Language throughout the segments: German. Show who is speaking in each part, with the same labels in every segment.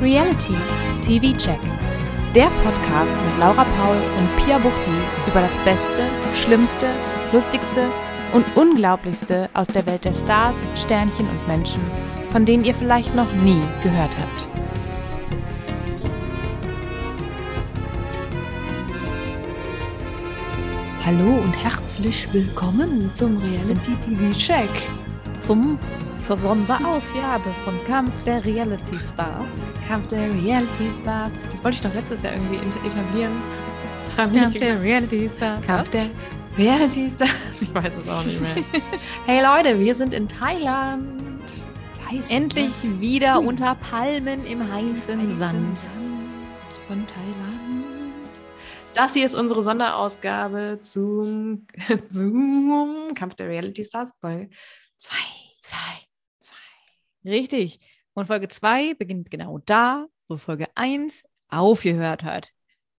Speaker 1: Reality TV Check. Der Podcast mit Laura Paul und Pia Buchti über das Beste, Schlimmste, Lustigste und Unglaublichste aus der Welt der Stars, Sternchen und Menschen, von denen ihr vielleicht noch nie gehört habt.
Speaker 2: Hallo und herzlich willkommen zum Reality TV Check.
Speaker 3: Zum, zur Sonderausgabe von Kampf der Reality Stars.
Speaker 2: Kampf der Reality Stars. Das wollte ich doch letztes Jahr irgendwie etablieren.
Speaker 3: Kampf der Reality Stars.
Speaker 2: Kampf der Reality Stars. Ich weiß es auch nicht mehr. hey Leute, wir sind in Thailand.
Speaker 3: Heiß, Endlich oder? wieder uh. unter Palmen im heißen Sand. Sand
Speaker 2: von Thailand. Das hier ist unsere Sonderausgabe zum, zum Kampf der Reality Stars Folge 2. 2. 2.
Speaker 3: Richtig. Und Folge 2 beginnt genau da, wo Folge 1 aufgehört hat.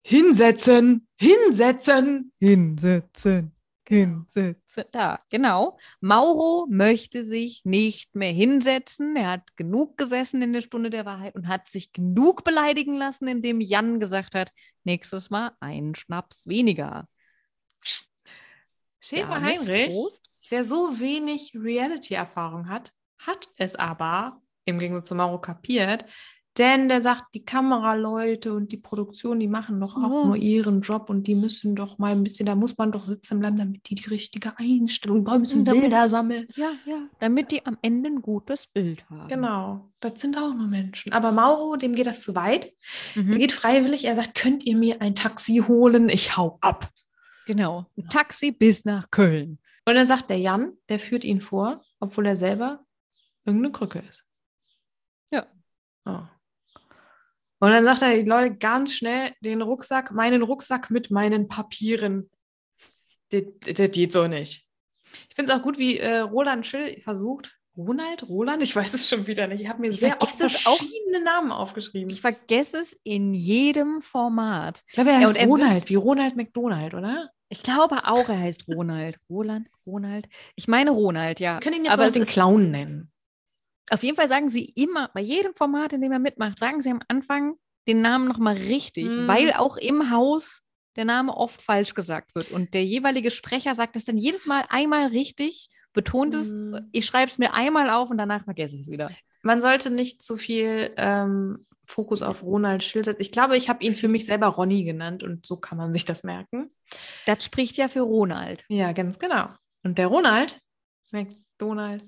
Speaker 2: Hinsetzen, hinsetzen,
Speaker 3: hinsetzen hinsetzen. Da, genau. Mauro möchte sich nicht mehr hinsetzen. Er hat genug gesessen in der Stunde der Wahrheit und hat sich genug beleidigen lassen, indem Jan gesagt hat, nächstes Mal einen Schnaps weniger.
Speaker 2: Schäfer Heinrich, Prost. der so wenig Reality-Erfahrung hat, hat es aber, im Gegensatz zu Mauro, kapiert, denn der sagt, die Kameraleute und die Produktion, die machen doch auch oh. nur ihren Job und die müssen doch mal ein bisschen, da muss man doch sitzen bleiben, damit die die richtige Einstellung, da müssen damit, Bilder sammeln.
Speaker 3: Ja, ja, damit die am Ende ein gutes Bild haben.
Speaker 2: Genau, das sind auch nur Menschen. Aber Mauro, dem geht das zu weit. Mhm. Er geht freiwillig, er sagt, könnt ihr mir ein Taxi holen? Ich hau ab.
Speaker 3: Genau, ein Taxi bis nach Köln.
Speaker 2: Und dann sagt der Jan, der führt ihn vor, obwohl er selber irgendeine Krücke ist.
Speaker 3: Ja.
Speaker 2: Oh. Und dann sagt er, Leute, ganz schnell den Rucksack, meinen Rucksack mit meinen Papieren. Das, das geht so nicht. Ich finde es auch gut, wie äh, Roland Schill versucht. Ronald? Roland? Ich weiß es schon wieder nicht. Ich habe mir ich sehr oft verschiedene auch, Namen aufgeschrieben.
Speaker 3: Ich vergesse es in jedem Format.
Speaker 2: Ich glaube, er heißt ja, Ronald, wie Ronald McDonald, oder?
Speaker 3: Ich glaube auch, er heißt Ronald. Roland, Ronald. Ich meine Ronald, ja.
Speaker 2: Wir können ihn jetzt aber den Clown nennen.
Speaker 3: Auf jeden Fall sagen sie immer, bei jedem Format, in dem er mitmacht, sagen sie am Anfang den Namen nochmal richtig, mm. weil auch im Haus der Name oft falsch gesagt wird. Und der jeweilige Sprecher sagt es dann jedes Mal einmal richtig, betont es, mm. ich schreibe es mir einmal auf und danach vergesse ich es wieder.
Speaker 2: Man sollte nicht zu viel ähm, Fokus auf Ronald Schill setzen. Ich glaube, ich habe ihn für mich selber Ronny genannt und so kann man sich das merken.
Speaker 3: Das spricht ja für Ronald.
Speaker 2: Ja, ganz genau. Und der Ronald, McDonald,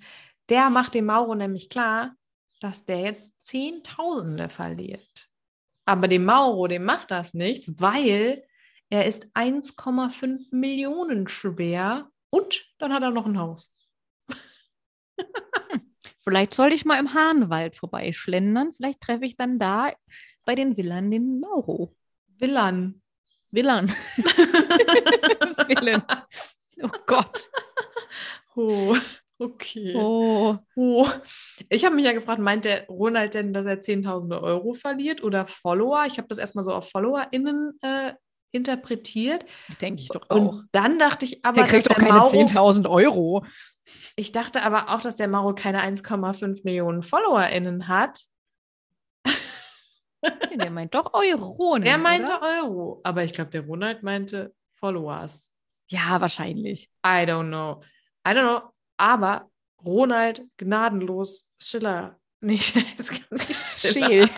Speaker 2: der macht dem Mauro nämlich klar, dass der jetzt Zehntausende verliert. Aber dem Mauro, dem macht das nichts, weil er ist 1,5 Millionen schwer und dann hat er noch ein Haus.
Speaker 3: Vielleicht sollte ich mal im Hahnwald vorbeischlendern. Vielleicht treffe ich dann da bei den Villan den Mauro.
Speaker 2: Villan.
Speaker 3: Villan.
Speaker 2: Villan. Oh Gott. Oh. Okay. Oh. oh. Ich habe mich ja gefragt, meint der Ronald denn, dass er Zehntausende Euro verliert oder Follower? Ich habe das erstmal so auf FollowerInnen äh, interpretiert.
Speaker 3: Denke ich doch
Speaker 2: auch. Und dann dachte ich aber,
Speaker 3: der kriegt doch keine 10.000 Euro.
Speaker 2: Ich dachte aber auch, dass der Mauro keine 1,5 Millionen FollowerInnen hat.
Speaker 3: der meint doch Euro.
Speaker 2: Ne, der meinte oder? Euro. Aber ich glaube, der Ronald meinte Followers.
Speaker 3: Ja, wahrscheinlich.
Speaker 2: I don't know. I don't know. Aber Ronald gnadenlos Schiller. Nee, es kann nicht Schiller.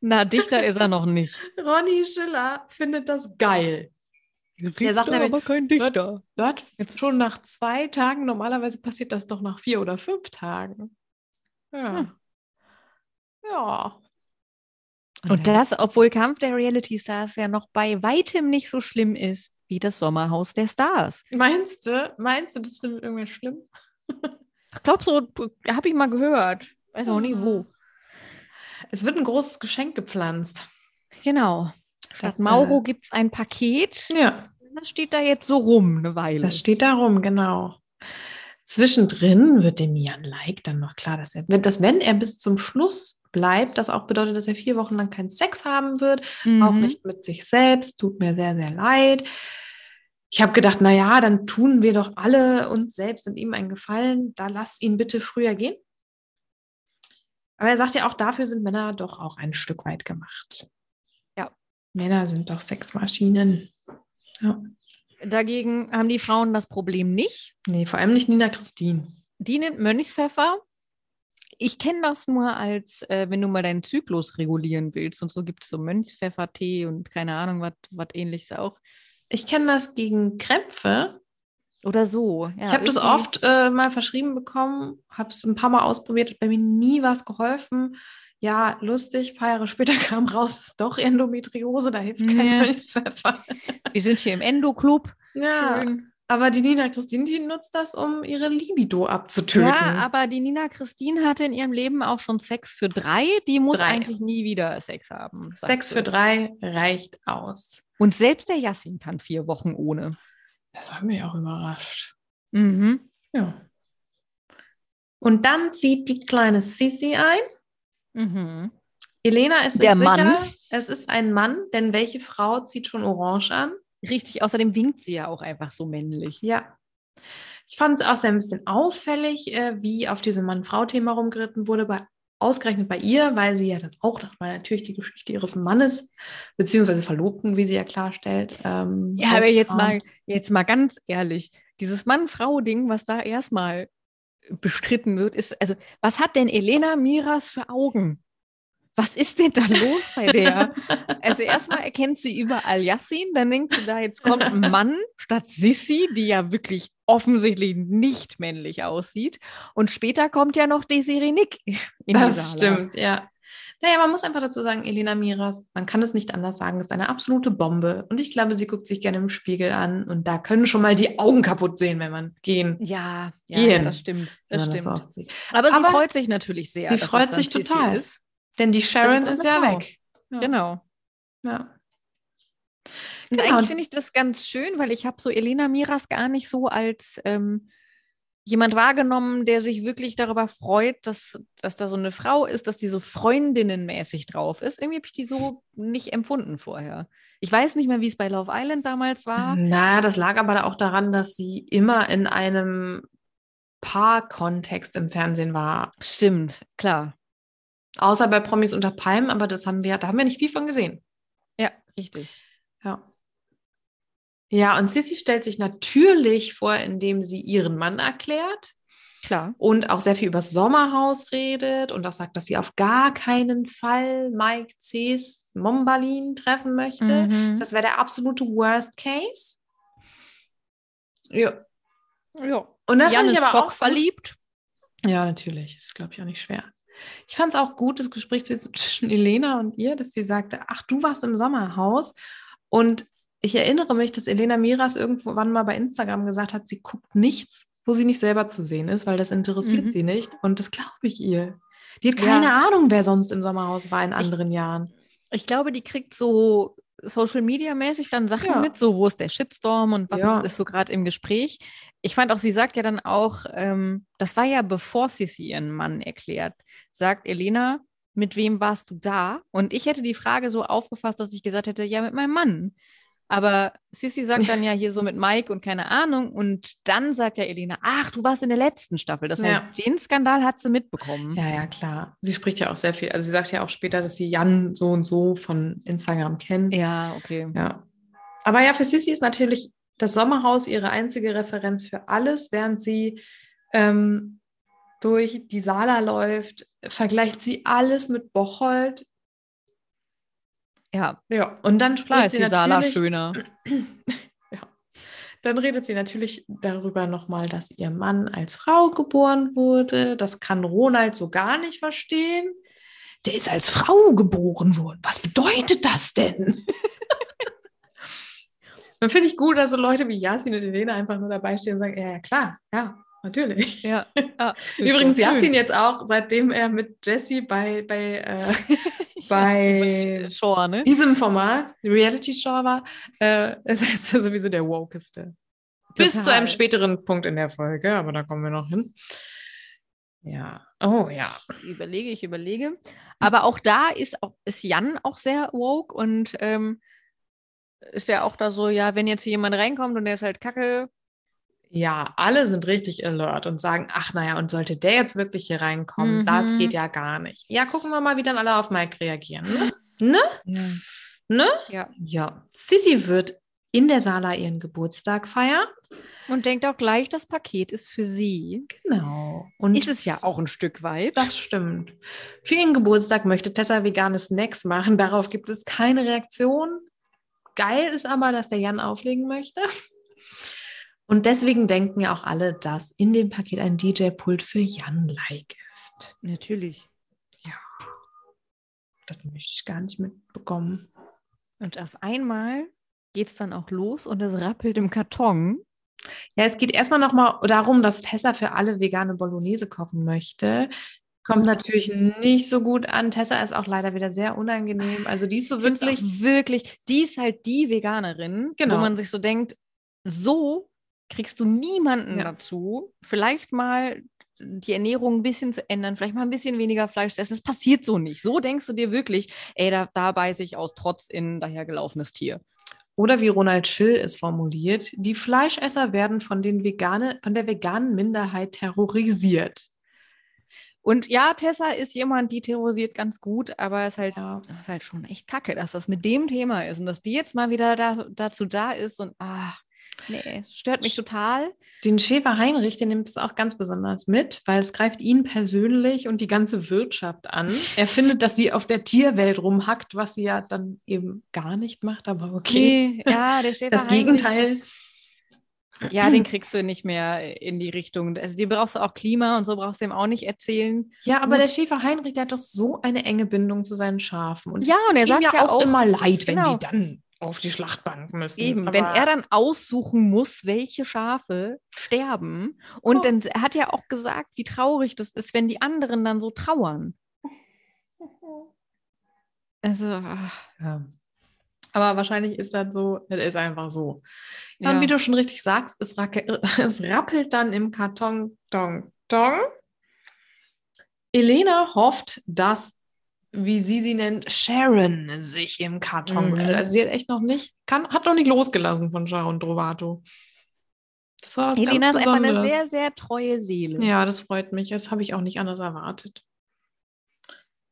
Speaker 3: Na, Dichter ist er noch nicht.
Speaker 2: Ronny Schiller findet das geil.
Speaker 3: Richter, der sagt nämlich, aber kein Dichter.
Speaker 2: Dort jetzt schon nach zwei Tagen. Normalerweise passiert das doch nach vier oder fünf Tagen. Ja. Hm. Ja.
Speaker 3: Und das, obwohl Kampf der Reality Stars ja noch bei weitem nicht so schlimm ist wie das Sommerhaus der Stars.
Speaker 2: Meinst du? Meinst du, das findet irgendwer schlimm?
Speaker 3: ich glaube so, habe ich mal gehört. Weiß auch nicht wo.
Speaker 2: Es wird ein großes Geschenk gepflanzt.
Speaker 3: Genau. Statt Mauro äh, gibt es ein Paket.
Speaker 2: Ja.
Speaker 3: Das steht da jetzt so rum eine Weile.
Speaker 2: Das steht da rum, genau. Zwischendrin wird dem Jan Like dann noch klar, dass er, dass wenn er bis zum Schluss bleibt, das auch bedeutet, dass er vier Wochen lang keinen Sex haben wird, mhm. auch nicht mit sich selbst. Tut mir sehr, sehr leid. Ich habe gedacht, na ja, dann tun wir doch alle uns selbst und ihm einen Gefallen. Da lass ihn bitte früher gehen. Aber er sagt ja auch, dafür sind Männer doch auch ein Stück weit gemacht.
Speaker 3: Ja.
Speaker 2: Männer sind doch Sexmaschinen. Ja.
Speaker 3: Dagegen haben die Frauen das Problem nicht.
Speaker 2: Nee, vor allem nicht Nina Christine.
Speaker 3: Die nimmt Mönchspfeffer. Ich kenne das nur als, äh, wenn du mal deinen Zyklus regulieren willst. Und so gibt es so Mönchspfeffer-Tee und keine Ahnung, was ähnliches auch.
Speaker 2: Ich kenne das gegen Krämpfe.
Speaker 3: Oder so. Ja,
Speaker 2: ich habe das oft äh, mal verschrieben bekommen, habe es ein paar Mal ausprobiert, hat bei mir nie was geholfen. Ja, lustig, ein paar Jahre später kam raus, es ist doch Endometriose, da hilft kein
Speaker 3: Ja.
Speaker 2: Mönchspfeffer.
Speaker 3: Wir sind hier im Endo-Club.
Speaker 2: Ja,
Speaker 3: Schön.
Speaker 2: aber die Nina Christine, die nutzt das, um ihre Libido abzutöten.
Speaker 3: Ja, aber die Nina Christine hatte in ihrem Leben auch schon Sex für drei. Die muss
Speaker 2: Drei.
Speaker 3: eigentlich nie wieder Sex haben.
Speaker 2: Sex für drei reicht aus.
Speaker 3: Und selbst der Yassin kann vier Wochen ohne.
Speaker 2: Das hat mich auch überrascht.
Speaker 3: Mhm.
Speaker 2: Ja. Und dann zieht die kleine Sissi ein.
Speaker 3: Mhm.
Speaker 2: Elena ist
Speaker 3: Der
Speaker 2: sicher,
Speaker 3: Mann.
Speaker 2: es ist ein Mann, denn welche Frau zieht schon orange an?
Speaker 3: Richtig, außerdem winkt sie ja auch einfach so männlich.
Speaker 2: Ja. Ich fand es auch sehr ein bisschen auffällig, äh, wie auf diesem Mann-Frau-Thema rumgeritten wurde, bei, ausgerechnet bei ihr, weil sie ja dann auch nochmal natürlich die Geschichte ihres Mannes, beziehungsweise Verlobten, wie sie ja klarstellt. Ähm,
Speaker 3: Ja, aber jetzt mal, jetzt mal ganz ehrlich, dieses Mann-Frau-Ding, was da erstmal bestritten wird, ist, also, was hat denn Elena Miras für Augen? Was ist denn da los bei der? Also erstmal erkennt sie überall Yassin, dann denkt sie da, jetzt kommt ein Mann statt Sissi, die ja wirklich offensichtlich nicht männlich aussieht. Und später kommt ja noch Desiree Nick
Speaker 2: Das stimmt, ja. Naja, man muss einfach dazu sagen, Elena Miras, man kann es nicht anders sagen, ist eine absolute Bombe. Und ich glaube, sie guckt sich gerne im Spiegel an und da können schon mal die Augen kaputt sehen, wenn man gehen.
Speaker 3: Ja, ja,
Speaker 2: Gehen.
Speaker 3: ja, das stimmt. Das stimmt.
Speaker 2: sieht.
Speaker 3: Aber sie
Speaker 2: Aber
Speaker 3: freut sich natürlich sehr.
Speaker 2: sie freut sich total.
Speaker 3: Ist.
Speaker 2: Denn die Sharon
Speaker 3: braucht
Speaker 2: ist ja
Speaker 3: Frau.
Speaker 2: weg. Ja.
Speaker 3: Genau.
Speaker 2: Ja. Genau.
Speaker 3: eigentlich finde ich das ganz schön, weil ich habe so Elena Miras gar nicht so als ähm, jemand wahrgenommen, der sich wirklich darüber freut, dass, dass da so eine Frau ist, dass die so freundinnenmäßig drauf ist. Irgendwie habe ich die so nicht empfunden vorher. Ich weiß nicht mehr, wie es bei Love Island damals war.
Speaker 2: Na, das lag aber auch daran, dass sie immer in einem Paar-Kontext im Fernsehen war.
Speaker 3: Stimmt, klar.
Speaker 2: Außer bei Promis unter Palmen, aber das haben wir, da haben wir nicht viel von gesehen.
Speaker 3: Ja, richtig.
Speaker 2: Ja. Ja, und Sissy stellt sich natürlich vor, indem sie ihren Mann erklärt
Speaker 3: Klar.
Speaker 2: und auch sehr viel über das Sommerhaus redet und auch sagt, dass sie auf gar keinen Fall Mike C.'s Mombalin treffen möchte.
Speaker 3: Mhm.
Speaker 2: Das wäre der absolute Worst Case. Ja.
Speaker 3: ja.
Speaker 2: Und dann
Speaker 3: Jan ist
Speaker 2: aber auch
Speaker 3: schockverliebt.
Speaker 2: Ja, natürlich. Ist, glaube ich, auch nicht schwer. Ich fand es auch gut, das Gespräch zwischen Elena und ihr, dass sie sagte, ach, du warst im Sommerhaus. Und ich erinnere mich, dass Elena Miras irgendwann mal bei Instagram gesagt hat, sie guckt nichts, wo sie nicht selber zu sehen ist, weil das interessiert
Speaker 3: Mhm.
Speaker 2: sie nicht. Und das glaube ich ihr. Die hat
Speaker 3: Ja.
Speaker 2: keine Ahnung, wer sonst im Sommerhaus war in anderen Jahren.
Speaker 3: Ich glaube, die kriegt so Social Media mäßig dann Sachen
Speaker 2: Ja.
Speaker 3: mit, so wo ist der Shitstorm und was
Speaker 2: Ja.
Speaker 3: ist so gerade im Gespräch. Ich fand auch, sie sagt ja dann auch, ähm, das war ja bevor Sissi ihren Mann erklärt, sagt Elena, mit wem warst du da? Und ich hätte die Frage so aufgefasst, dass ich gesagt hätte, ja, mit meinem Mann. Aber Sissi sagt dann ja hier so mit Mike und keine Ahnung. Und dann sagt ja Elena, ach, du warst in der letzten Staffel. Das heißt,
Speaker 2: Ja.
Speaker 3: den Skandal hat sie mitbekommen.
Speaker 2: Ja, ja, klar. Sie spricht ja auch sehr viel. Also sie sagt ja auch später, dass sie Jan so und so von Instagram kennt.
Speaker 3: Ja, okay.
Speaker 2: Ja. Aber ja, für Sissy ist natürlich das Sommerhaus ihre einzige Referenz für alles, während sie ähm, durch die Sala läuft, vergleicht sie alles mit Bocholt.
Speaker 3: Ja,
Speaker 2: Ja, und dann
Speaker 3: klar
Speaker 2: spricht
Speaker 3: ist
Speaker 2: sie
Speaker 3: die Sala schöner.
Speaker 2: ja. Dann redet sie natürlich darüber nochmal, dass ihr Mann als Frau geboren wurde. Das kann Ronald so gar nicht verstehen. Der ist als Frau geboren worden. Was bedeutet das denn? Dann finde ich gut, dass so Leute wie Yasin und Elena einfach nur dabei stehen und sagen, ja, ja klar, ja, natürlich.
Speaker 3: Ja. ja
Speaker 2: Übrigens. Yasin jetzt auch, seitdem er mit Jessie bei, bei äh, bei-
Speaker 3: Shore, ne?
Speaker 2: diesem Format, Reality Show war, äh, ist er jetzt ja sowieso der wokeste. Bis zu
Speaker 3: Total.
Speaker 2: einem späteren Punkt in der Folge, aber da kommen wir noch hin. Ja, oh ja.
Speaker 3: Überlege, ich überlege. Aber auch da ist, auch, ist Jan auch sehr woke und ähm, ist ja auch da so, ja, wenn jetzt hier jemand reinkommt und der ist halt kacke,
Speaker 2: ja, alle sind richtig alert und sagen, ach naja, und sollte der jetzt wirklich hier reinkommen, das
Speaker 3: Mhm.
Speaker 2: geht ja gar nicht. Ja, gucken wir mal, wie dann alle auf Mike reagieren. Ne? Ne?
Speaker 3: Ja.
Speaker 2: Ne?
Speaker 3: ja.
Speaker 2: Ja. Sissy wird in der Sala ihren Geburtstag feiern.
Speaker 3: Und denkt auch gleich, das Paket ist für sie.
Speaker 2: Genau. Und
Speaker 3: Ist es ja auch ein Stück weit.
Speaker 2: Das stimmt. Für ihren Geburtstag möchte Tessa vegane Snacks machen. Darauf gibt es keine Reaktion. Geil ist aber, dass der Jan auflegen möchte. Und deswegen denken ja auch alle, dass in dem Paket ein DJ-Pult für Jan-like ist.
Speaker 3: Natürlich.
Speaker 2: Das möchte ich gar nicht mitbekommen.
Speaker 3: Und auf einmal geht es dann auch los und es rappelt im Karton.
Speaker 2: Ja, es geht erstmal nochmal darum, dass Tessa für alle vegane Bolognese kochen möchte. Kommt natürlich nicht so gut an. Tessa ist auch leider wieder sehr unangenehm. Also die ist so wirklich
Speaker 3: wirklich, die ist halt die Veganerin,
Speaker 2: Genau.
Speaker 3: wo man sich so denkt, so kriegst du niemanden
Speaker 2: Ja.
Speaker 3: dazu, vielleicht mal die Ernährung ein bisschen zu ändern, vielleicht mal ein bisschen weniger Fleisch zu essen. Das passiert so nicht. So denkst du dir wirklich, ey, da, da beiße ich aus Trotz in dahergelaufenes Tier.
Speaker 2: Oder wie Ronald Schill es formuliert, die Fleischesser werden von, den Vegane, von der veganen Minderheit terrorisiert.
Speaker 3: Und ja, Tessa ist jemand, die terrorisiert ganz gut, aber es ist halt,
Speaker 2: Ja.
Speaker 3: das ist halt schon echt kacke, dass das mit dem Thema ist und dass die jetzt mal wieder da, dazu da ist und ah, nee, stört mich total.
Speaker 2: Den Schäfer Heinrich, der nimmt es auch ganz besonders mit, weil es greift ihn persönlich und die ganze Wirtschaft an. Er findet, dass sie auf der Tierwelt rumhackt, was sie ja dann eben gar nicht macht, aber okay.
Speaker 3: Nee, ja, der Schäfer
Speaker 2: Das
Speaker 3: Heinrich,
Speaker 2: Gegenteil.
Speaker 3: das- ja, den kriegst du nicht mehr in die Richtung. Also, die brauchst du auch Klima und so brauchst du ihm auch nicht erzählen.
Speaker 2: Ja, aber der Schäfer Heinrich, der hat doch so eine enge Bindung zu seinen Schafen. Und
Speaker 3: Ja, und er
Speaker 2: ihm
Speaker 3: sagt ja auch-
Speaker 2: immer leid, wenn
Speaker 3: genau.
Speaker 2: die dann auf die Schlachtbank müssen.
Speaker 3: Eben, wenn er dann aussuchen muss, welche Schafe sterben. Und
Speaker 2: Oh.
Speaker 3: dann er hat er auch gesagt, wie traurig das ist, wenn die anderen dann so trauern. Also, ach,
Speaker 2: Ja. Aber wahrscheinlich ist das so, das ist einfach so. Ja,
Speaker 3: Ja.
Speaker 2: Und wie du schon richtig sagst, es, es rappelt dann im Karton, dong, dong. Elena hofft, dass, wie sie sie nennt, Sharon sich im Karton
Speaker 3: Mhm.
Speaker 2: Also sie hat echt noch nicht, kann, hat noch nicht losgelassen von Sharon Drovato. Das war was
Speaker 3: Elena ist
Speaker 2: ganz
Speaker 3: einfach eine sehr, sehr treue Seele.
Speaker 2: Ja, das freut mich. Das habe ich auch nicht anders erwartet.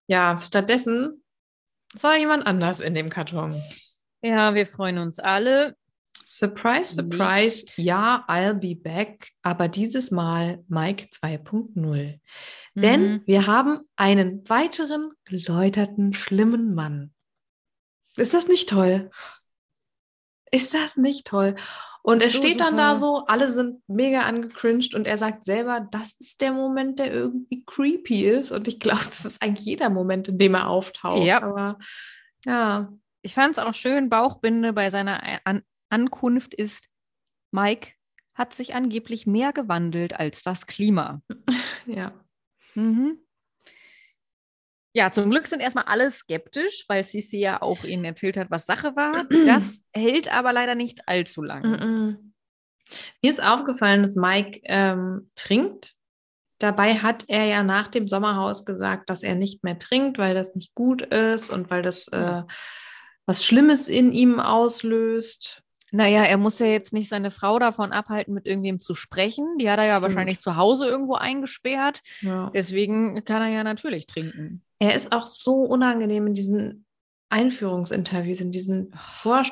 Speaker 2: Ja, stattdessen war jemand anders in dem Karton.
Speaker 3: Ja, wir freuen uns alle.
Speaker 2: Surprise, surprise, ja, I'll be back, aber dieses Mal Mike 2.0. Denn
Speaker 3: Mhm.
Speaker 2: wir haben einen weiteren geläuterten, schlimmen Mann. Ist das nicht toll? Ist das nicht toll? Und er
Speaker 3: So
Speaker 2: steht dann da
Speaker 3: super.
Speaker 2: so, alle sind mega angecringed und er sagt selber, das ist der Moment, der irgendwie creepy ist. Und ich glaube, das ist eigentlich jeder Moment, in dem er auftaucht.
Speaker 3: Ja.
Speaker 2: Aber ja,
Speaker 3: Ich fand es auch schön, Bauchbinde bei seiner An Ankunft ist, Mike hat sich angeblich mehr gewandelt als das Klima.
Speaker 2: ja.
Speaker 3: Mhm. Ja, zum Glück sind erstmal alle skeptisch, weil Sisi ja auch ihnen erzählt hat, was Sache war. Das hält aber leider nicht allzu lange.
Speaker 2: Mir ist aufgefallen, dass Mike ähm, trinkt. Dabei hat er ja nach dem Sommerhaus gesagt, dass er nicht mehr trinkt, weil das nicht gut ist und weil das äh, was Schlimmes in ihm auslöst.
Speaker 3: Naja, er muss ja jetzt nicht seine Frau davon abhalten, mit irgendwem zu sprechen. Die hat er ja
Speaker 2: Stimmt.
Speaker 3: wahrscheinlich zu Hause irgendwo eingesperrt.
Speaker 2: Ja.
Speaker 3: Deswegen kann er ja natürlich trinken.
Speaker 2: Er ist auch so unangenehm in diesen Einführungsinterviews, in diesen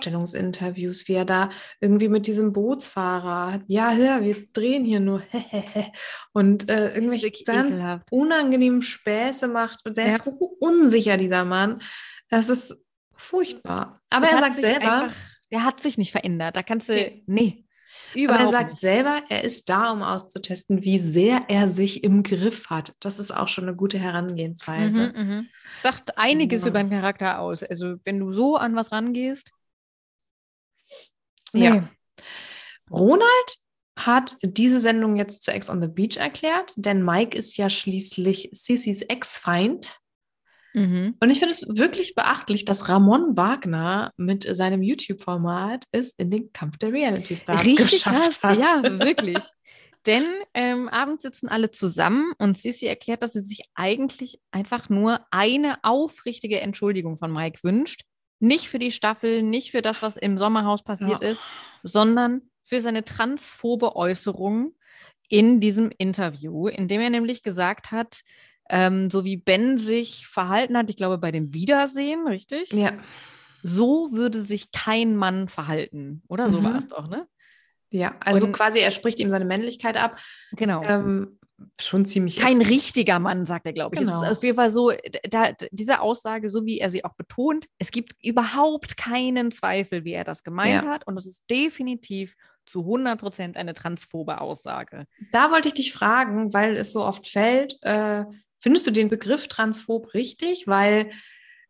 Speaker 2: Vorstellungsinterviews, wie er da irgendwie mit diesem Bootsfahrer, ja, hör, wir drehen hier nur und äh, irgendwelche ganz
Speaker 3: ekelhaft.
Speaker 2: unangenehmen Späße macht. Und der
Speaker 3: Ja.
Speaker 2: ist so unsicher, dieser Mann. Das ist furchtbar. Aber
Speaker 3: Das
Speaker 2: er sagt selber,
Speaker 3: einfach- der hat sich nicht verändert. Da kannst du,
Speaker 2: Nee.
Speaker 3: nee,
Speaker 2: aber er sagt
Speaker 3: nicht.
Speaker 2: selber, er ist da, um auszutesten, wie sehr er sich im Griff hat. Das ist auch schon eine gute Herangehensweise.
Speaker 3: Mhm, mhm. Sagt einiges
Speaker 2: Ja.
Speaker 3: über den Charakter aus. Also, wenn du so an was rangehst.
Speaker 2: Ja. Ronald hat diese Sendung jetzt zu Ex on the Beach erklärt, denn Mike ist ja schließlich Sissys Ex-Feind.
Speaker 3: Mhm.
Speaker 2: Und ich finde es wirklich beachtlich, dass Ramon Wagner mit seinem YouTube-Format es in den Kampf der Reality Stars geschafft
Speaker 3: krass.
Speaker 2: hat.
Speaker 3: Ja, wirklich. Denn ähm, abends sitzen alle zusammen und Sissy erklärt, dass sie sich eigentlich einfach nur eine aufrichtige Entschuldigung von Mike wünscht. Nicht für die Staffel, nicht für das, was im Sommerhaus passiert
Speaker 2: Ja.
Speaker 3: ist, sondern für seine transphobe Äußerung in diesem Interview, in dem er nämlich gesagt hat, ähm, so wie Ben sich verhalten hat, ich glaube bei dem Wiedersehen, richtig?
Speaker 2: Ja.
Speaker 3: So würde sich kein Mann verhalten, oder? So
Speaker 2: Mhm.
Speaker 3: war es doch, ne?
Speaker 2: Ja, also
Speaker 3: Und-
Speaker 2: quasi, er spricht ihm seine Männlichkeit ab.
Speaker 3: Genau.
Speaker 2: Ähm, schon ziemlich.
Speaker 3: Kein
Speaker 2: explizit.
Speaker 3: richtiger Mann, sagt er, glaube ich.
Speaker 2: Genau.
Speaker 3: Es ist auf jeden Fall so, da, da, diese Aussage, so wie er sie auch betont, es gibt überhaupt keinen Zweifel, wie er das gemeint
Speaker 2: Ja.
Speaker 3: hat. Und es ist definitiv zu 100 Prozent eine transphobe Aussage.
Speaker 2: Da wollte ich dich fragen, weil es so oft fällt. Äh, findest du den Begriff transphob richtig? Weil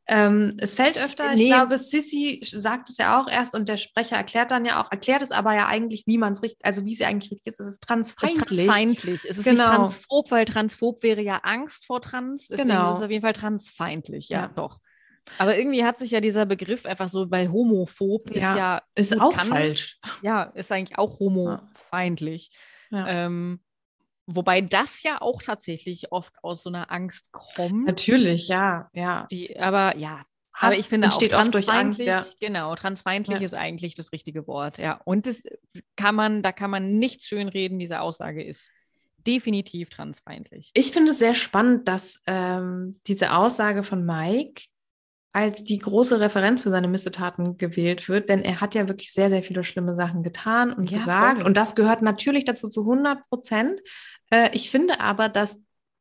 Speaker 2: ähm, es fällt öfter.
Speaker 3: Nee.
Speaker 2: Ich glaube, Sissy sagt es ja auch erst und der Sprecher erklärt dann ja auch, erklärt es aber ja eigentlich, wie man es richtig, also wie es ja eigentlich richtig ist. Es ist
Speaker 3: Es ist
Speaker 2: transfeindlich.
Speaker 3: transfeindlich. Es ist
Speaker 2: Genau.
Speaker 3: nicht transphob, weil transphob wäre ja Angst vor trans. Deswegen
Speaker 2: Genau.
Speaker 3: ist es auf jeden Fall transfeindlich. Ja,
Speaker 2: Ja.
Speaker 3: doch. Aber irgendwie hat sich ja dieser Begriff einfach so, weil homophob ist
Speaker 2: Ja,
Speaker 3: ja,
Speaker 2: ist auch
Speaker 3: kann-
Speaker 2: falsch.
Speaker 3: ja, ist eigentlich auch homofeindlich.
Speaker 2: Ja.
Speaker 3: Ähm, wobei das ja auch tatsächlich oft aus so einer Angst kommt.
Speaker 2: Natürlich, ja, ja.
Speaker 3: Die, aber ja,
Speaker 2: Hass
Speaker 3: aber ich finde auch
Speaker 2: durch Angst,
Speaker 3: transfeindlich,
Speaker 2: ja.
Speaker 3: genau, transfeindlich
Speaker 2: Ja.
Speaker 3: ist eigentlich das richtige Wort, ja. Und das kann man, da kann man nichts schönreden, diese Aussage ist definitiv transfeindlich.
Speaker 2: Ich finde es sehr spannend, dass ähm, diese Aussage von Mike als die große Referenz für seine Missetaten gewählt wird, denn er hat ja wirklich sehr, sehr viele schlimme Sachen getan und
Speaker 3: Ja,
Speaker 2: gesagt.
Speaker 3: voll.
Speaker 2: Und das gehört natürlich dazu zu 100 Prozent. Äh, ich finde aber, dass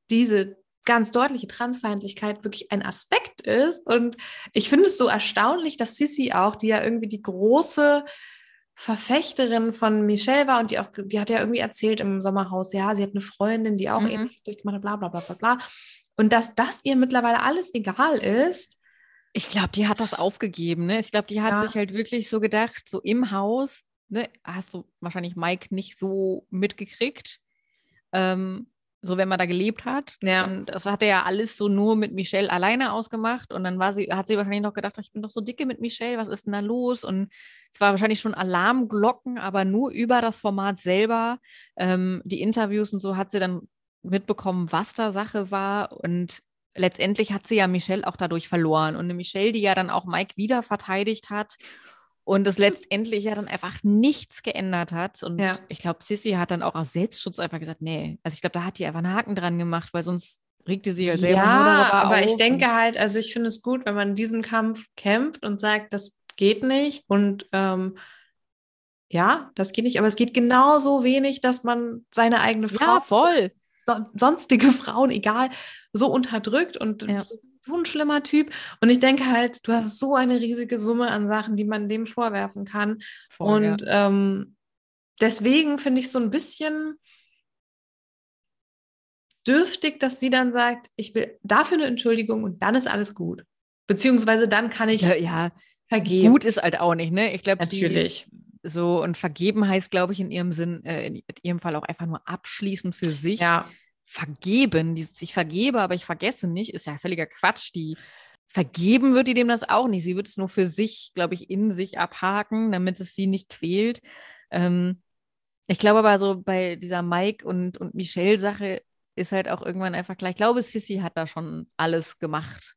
Speaker 2: diese ganz deutliche Transfeindlichkeit wirklich ein Aspekt ist. Und ich finde es so erstaunlich, dass Sissy auch, die ja irgendwie die große Verfechterin von Michelle war und die auch, die hat ja irgendwie erzählt im Sommerhaus, ja, sie hat eine Freundin, die auch
Speaker 3: Mhm.
Speaker 2: ähnliches durchgemacht hat, bla bla bla bla bla. Und dass das ihr mittlerweile alles egal ist.
Speaker 3: Ich glaube, die hat das aufgegeben, ne? Ich glaube, die hat
Speaker 2: Ja.
Speaker 3: sich halt wirklich so gedacht, so im Haus, ne, hast du wahrscheinlich Mike nicht so mitgekriegt. Ähm, so wenn man da gelebt hat.
Speaker 2: Ja.
Speaker 3: Und das hat er ja alles so nur mit Michelle alleine ausgemacht. Und dann war sie, hat sie wahrscheinlich noch gedacht, ich bin doch so dicke mit Michelle, was ist denn da los? Und es war wahrscheinlich schon Alarmglocken, aber nur über das Format selber. Ähm, die Interviews und so hat sie dann mitbekommen, was da Sache war. Und letztendlich hat sie ja Michelle auch dadurch verloren. Und eine Michelle, die ja dann auch Mike wieder verteidigt hat und es letztendlich ja dann einfach nichts geändert hat. Und
Speaker 2: Ja.
Speaker 3: ich glaube, Sissy hat dann auch aus Selbstschutz einfach gesagt, nee, also ich glaube, da hat die einfach einen Haken dran gemacht, weil sonst regt die sich ja selber
Speaker 2: Ja, aber ich denke halt, also ich finde es gut, wenn man diesen Kampf kämpft und sagt, das geht nicht und ähm, ja, das geht nicht, aber es geht genauso wenig, dass man seine eigene Frau,
Speaker 3: ja, voll.
Speaker 2: so, sonstige Frauen, egal, so unterdrückt und
Speaker 3: Ja.
Speaker 2: So ein schlimmer Typ. Und ich denke halt, du hast so eine riesige Summe an Sachen, die man dem vorwerfen kann.
Speaker 3: voll
Speaker 2: und ähm, deswegen finde ich so ein bisschen dürftig, dass sie dann sagt, ich will dafür eine Entschuldigung und dann ist alles gut. Beziehungsweise dann kann ich
Speaker 3: ja, ja,
Speaker 2: vergeben.
Speaker 3: gut ist halt auch nicht, ne? Ich glaube, sie
Speaker 2: Natürlich.
Speaker 3: so und vergeben heißt, glaube ich, in ihrem Sinn, äh, in ihrem Fall auch einfach nur abschließen für sich.
Speaker 2: Ja.
Speaker 3: Vergeben, dieses ich vergebe, aber ich vergesse nicht, ist ja völliger Quatsch. Die vergeben wird die dem das auch nicht. Sie wird es nur für sich, glaube ich, in sich abhaken, damit es sie nicht quält. Ähm, ich glaube aber so bei dieser Mike und, und Michelle-Sache ist halt auch irgendwann einfach klar. Ich glaube, Sissy hat da schon alles gemacht,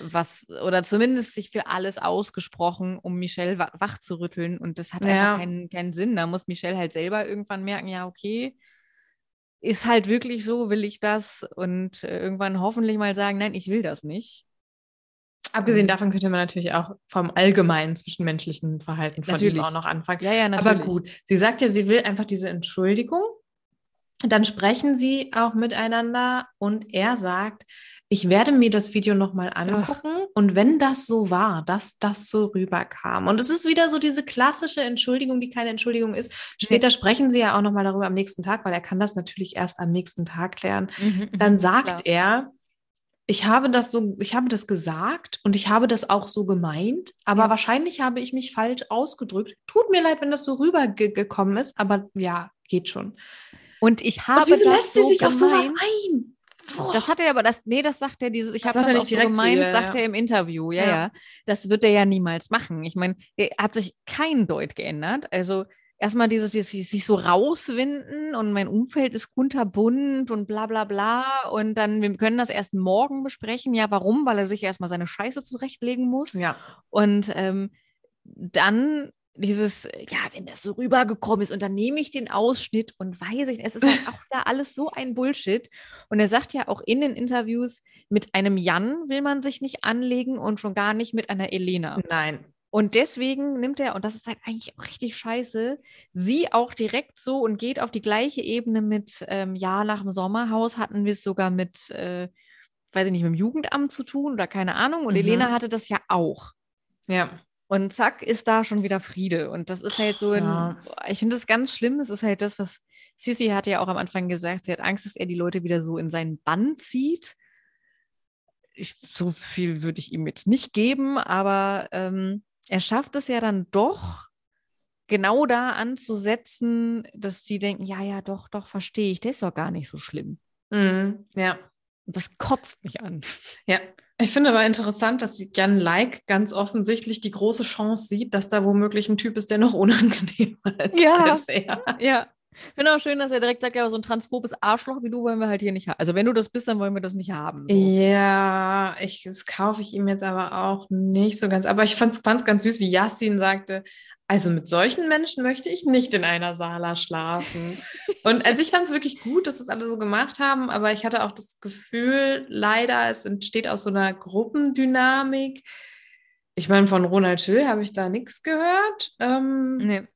Speaker 3: was, oder zumindest sich für alles ausgesprochen, um Michelle wa wach zu rütteln. Und das hat
Speaker 2: Ja.
Speaker 3: einfach keinen, keinen Sinn. Da muss Michelle halt selber irgendwann merken, ja, okay, ist halt wirklich so, will ich das? Und äh, irgendwann hoffentlich mal sagen, nein, ich will das nicht.
Speaker 2: Abgesehen davon könnte man natürlich auch vom allgemeinen zwischenmenschlichen Verhalten von ihm
Speaker 3: Natürlich.
Speaker 2: auch noch anfangen.
Speaker 3: Ja, ja, natürlich.
Speaker 2: Aber gut, sie sagt ja, sie will einfach diese Entschuldigung. Dann sprechen sie auch miteinander und er sagt, ich werde mir das Video nochmal angucken und wenn das so war, dass das so rüberkam. Und es ist wieder so diese klassische Entschuldigung, die keine Entschuldigung ist. Später sprechen sie ja auch nochmal darüber am nächsten Tag, weil er kann das natürlich erst am nächsten Tag klären.
Speaker 3: Mhm,
Speaker 2: Dann
Speaker 3: mhm,
Speaker 2: sagt
Speaker 3: klar.
Speaker 2: er, ich habe das so, ich habe das gesagt und ich habe das auch so gemeint, aber
Speaker 3: Ja.
Speaker 2: wahrscheinlich habe ich mich falsch ausgedrückt. Tut mir leid, wenn das so rübergekommen ist, aber ja, geht schon.
Speaker 3: Und ich habe
Speaker 2: und wieso lässt sie
Speaker 3: so
Speaker 2: sich auf sowas
Speaker 3: gemeint.
Speaker 2: ein? Boah.
Speaker 3: Das hat er aber, das, nee, das sagt er, dieses, ich
Speaker 2: Das
Speaker 3: habe das
Speaker 2: er
Speaker 3: auch
Speaker 2: nicht
Speaker 3: so
Speaker 2: direkt zu
Speaker 3: gemeint,
Speaker 2: ihr,
Speaker 3: sagt
Speaker 2: ja.
Speaker 3: er im Interview, ja,
Speaker 2: Ja.
Speaker 3: ja. Das wird er ja niemals machen. Ich meine, er hat sich kein Deut geändert. Also erstmal dieses, dieses sich so rauswinden und mein Umfeld ist kunterbunt und bla bla bla. Und dann, wir können das erst morgen besprechen. Ja, warum? Weil er sich erstmal seine Scheiße zurechtlegen muss.
Speaker 2: ja.
Speaker 3: Und ähm, dann dieses, ja, wenn das so rübergekommen ist und dann nehme ich den Ausschnitt und weiß ich, es ist halt auch da alles so ein Bullshit. Und er sagt ja auch in den Interviews, mit einem Jan will man sich nicht anlegen und schon gar nicht mit einer Elena.
Speaker 2: Nein.
Speaker 3: Und deswegen nimmt er, und das ist halt eigentlich auch richtig scheiße, sie auch direkt so und geht auf die gleiche Ebene mit, ähm, ja, nach dem Sommerhaus hatten wir es sogar mit, äh, weiß ich nicht, mit dem Jugendamt zu tun oder keine Ahnung. Und
Speaker 2: Mhm.
Speaker 3: Elena hatte das ja auch.
Speaker 2: Ja.
Speaker 3: Und zack, ist da schon wieder Friede. Und das ist halt so ein,
Speaker 2: Ja.
Speaker 3: ich finde das ganz schlimm. Das ist halt das, was Sissy hat ja auch am Anfang gesagt, sie hat Angst, dass er die Leute wieder so in seinen Bann zieht. Ich, so viel würde ich ihm jetzt nicht geben, aber ähm, er schafft es ja dann doch, genau da anzusetzen, dass die denken, ja, ja, doch, doch, verstehe ich, der ist doch gar nicht so schlimm.
Speaker 2: Mhm. Ja.
Speaker 3: Und das kotzt mich an.
Speaker 2: Ja. Ich finde aber interessant, dass Jan Like ganz offensichtlich die große Chance sieht, dass da womöglich ein Typ ist, der noch unangenehmer ist
Speaker 3: Ja.
Speaker 2: als er.
Speaker 3: Ja. Ich finde auch schön, dass er direkt sagt, ja, so ein transphobes Arschloch wie du wollen wir halt hier nicht haben. Also wenn du das bist, dann wollen wir das nicht haben. So.
Speaker 2: Ja, ich, das kaufe ich ihm jetzt aber auch nicht so ganz. Aber ich fand es ganz süß, wie Yassin sagte, also mit solchen Menschen möchte ich nicht in einer Sala schlafen. Und also ich fand es wirklich gut, dass das alle so gemacht haben, aber ich hatte auch das Gefühl, leider, es entsteht aus so einer Gruppendynamik. Ich meine, von Ronald Schill habe ich da nichts gehört. Ähm,
Speaker 3: Nee.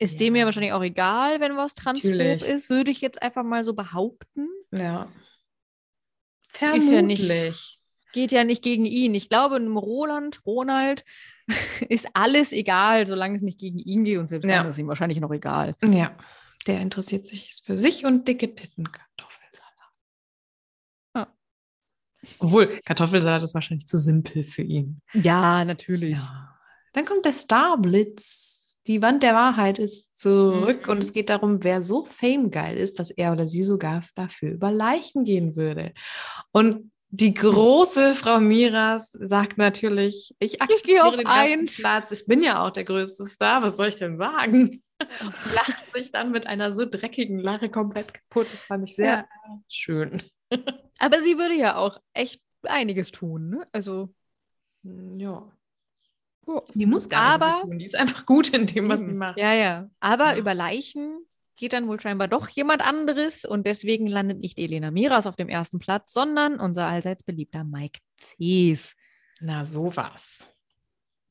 Speaker 3: Ist
Speaker 2: Ja.
Speaker 3: dem ja wahrscheinlich auch egal, wenn was transphob
Speaker 2: Natürlich.
Speaker 3: ist, würde ich jetzt einfach mal so behaupten.
Speaker 2: Ja.
Speaker 3: Ist ja nicht-
Speaker 2: Vermutlich.
Speaker 3: Geht ja nicht gegen ihn. Ich glaube, einem Roland, Ronald ist alles egal, solange es nicht gegen ihn geht und selbst
Speaker 2: Ja.
Speaker 3: dann ist ihm wahrscheinlich noch egal.
Speaker 2: Ja, der interessiert sich für sich und dicke Titten Kartoffelsalat.
Speaker 3: Ja.
Speaker 2: Obwohl, Kartoffelsalat ist wahrscheinlich zu simpel für ihn.
Speaker 3: Ja, natürlich.
Speaker 2: Ja. Dann kommt der Starblitz. Die Wand der Wahrheit ist zurück
Speaker 3: Mhm.
Speaker 2: und es geht darum, wer so famegeil ist, dass er oder sie sogar dafür über Leichen gehen würde. Und die große Frau Miras sagt natürlich, ich akzeptiere den
Speaker 3: eins.
Speaker 2: Platz. Ich bin ja auch der größte Star. Was soll ich denn sagen? Lacht sich dann mit einer so dreckigen Lache komplett kaputt. Das fand ich sehr schön.
Speaker 3: Aber sie würde ja auch echt einiges tun. Ne? Also,
Speaker 2: Ja.
Speaker 3: Ja.
Speaker 2: Die muss gar nicht
Speaker 3: Aber-
Speaker 2: viel tun. Die ist einfach gut in dem, was sie
Speaker 3: Eben.
Speaker 2: macht.
Speaker 3: Ja, ja. Aber
Speaker 2: Ja.
Speaker 3: über Leichen geht dann wohl scheinbar doch jemand anderes und deswegen landet nicht Elena Miras auf dem ersten Platz, sondern unser allseits beliebter Mike Cees.
Speaker 2: Na, sowas.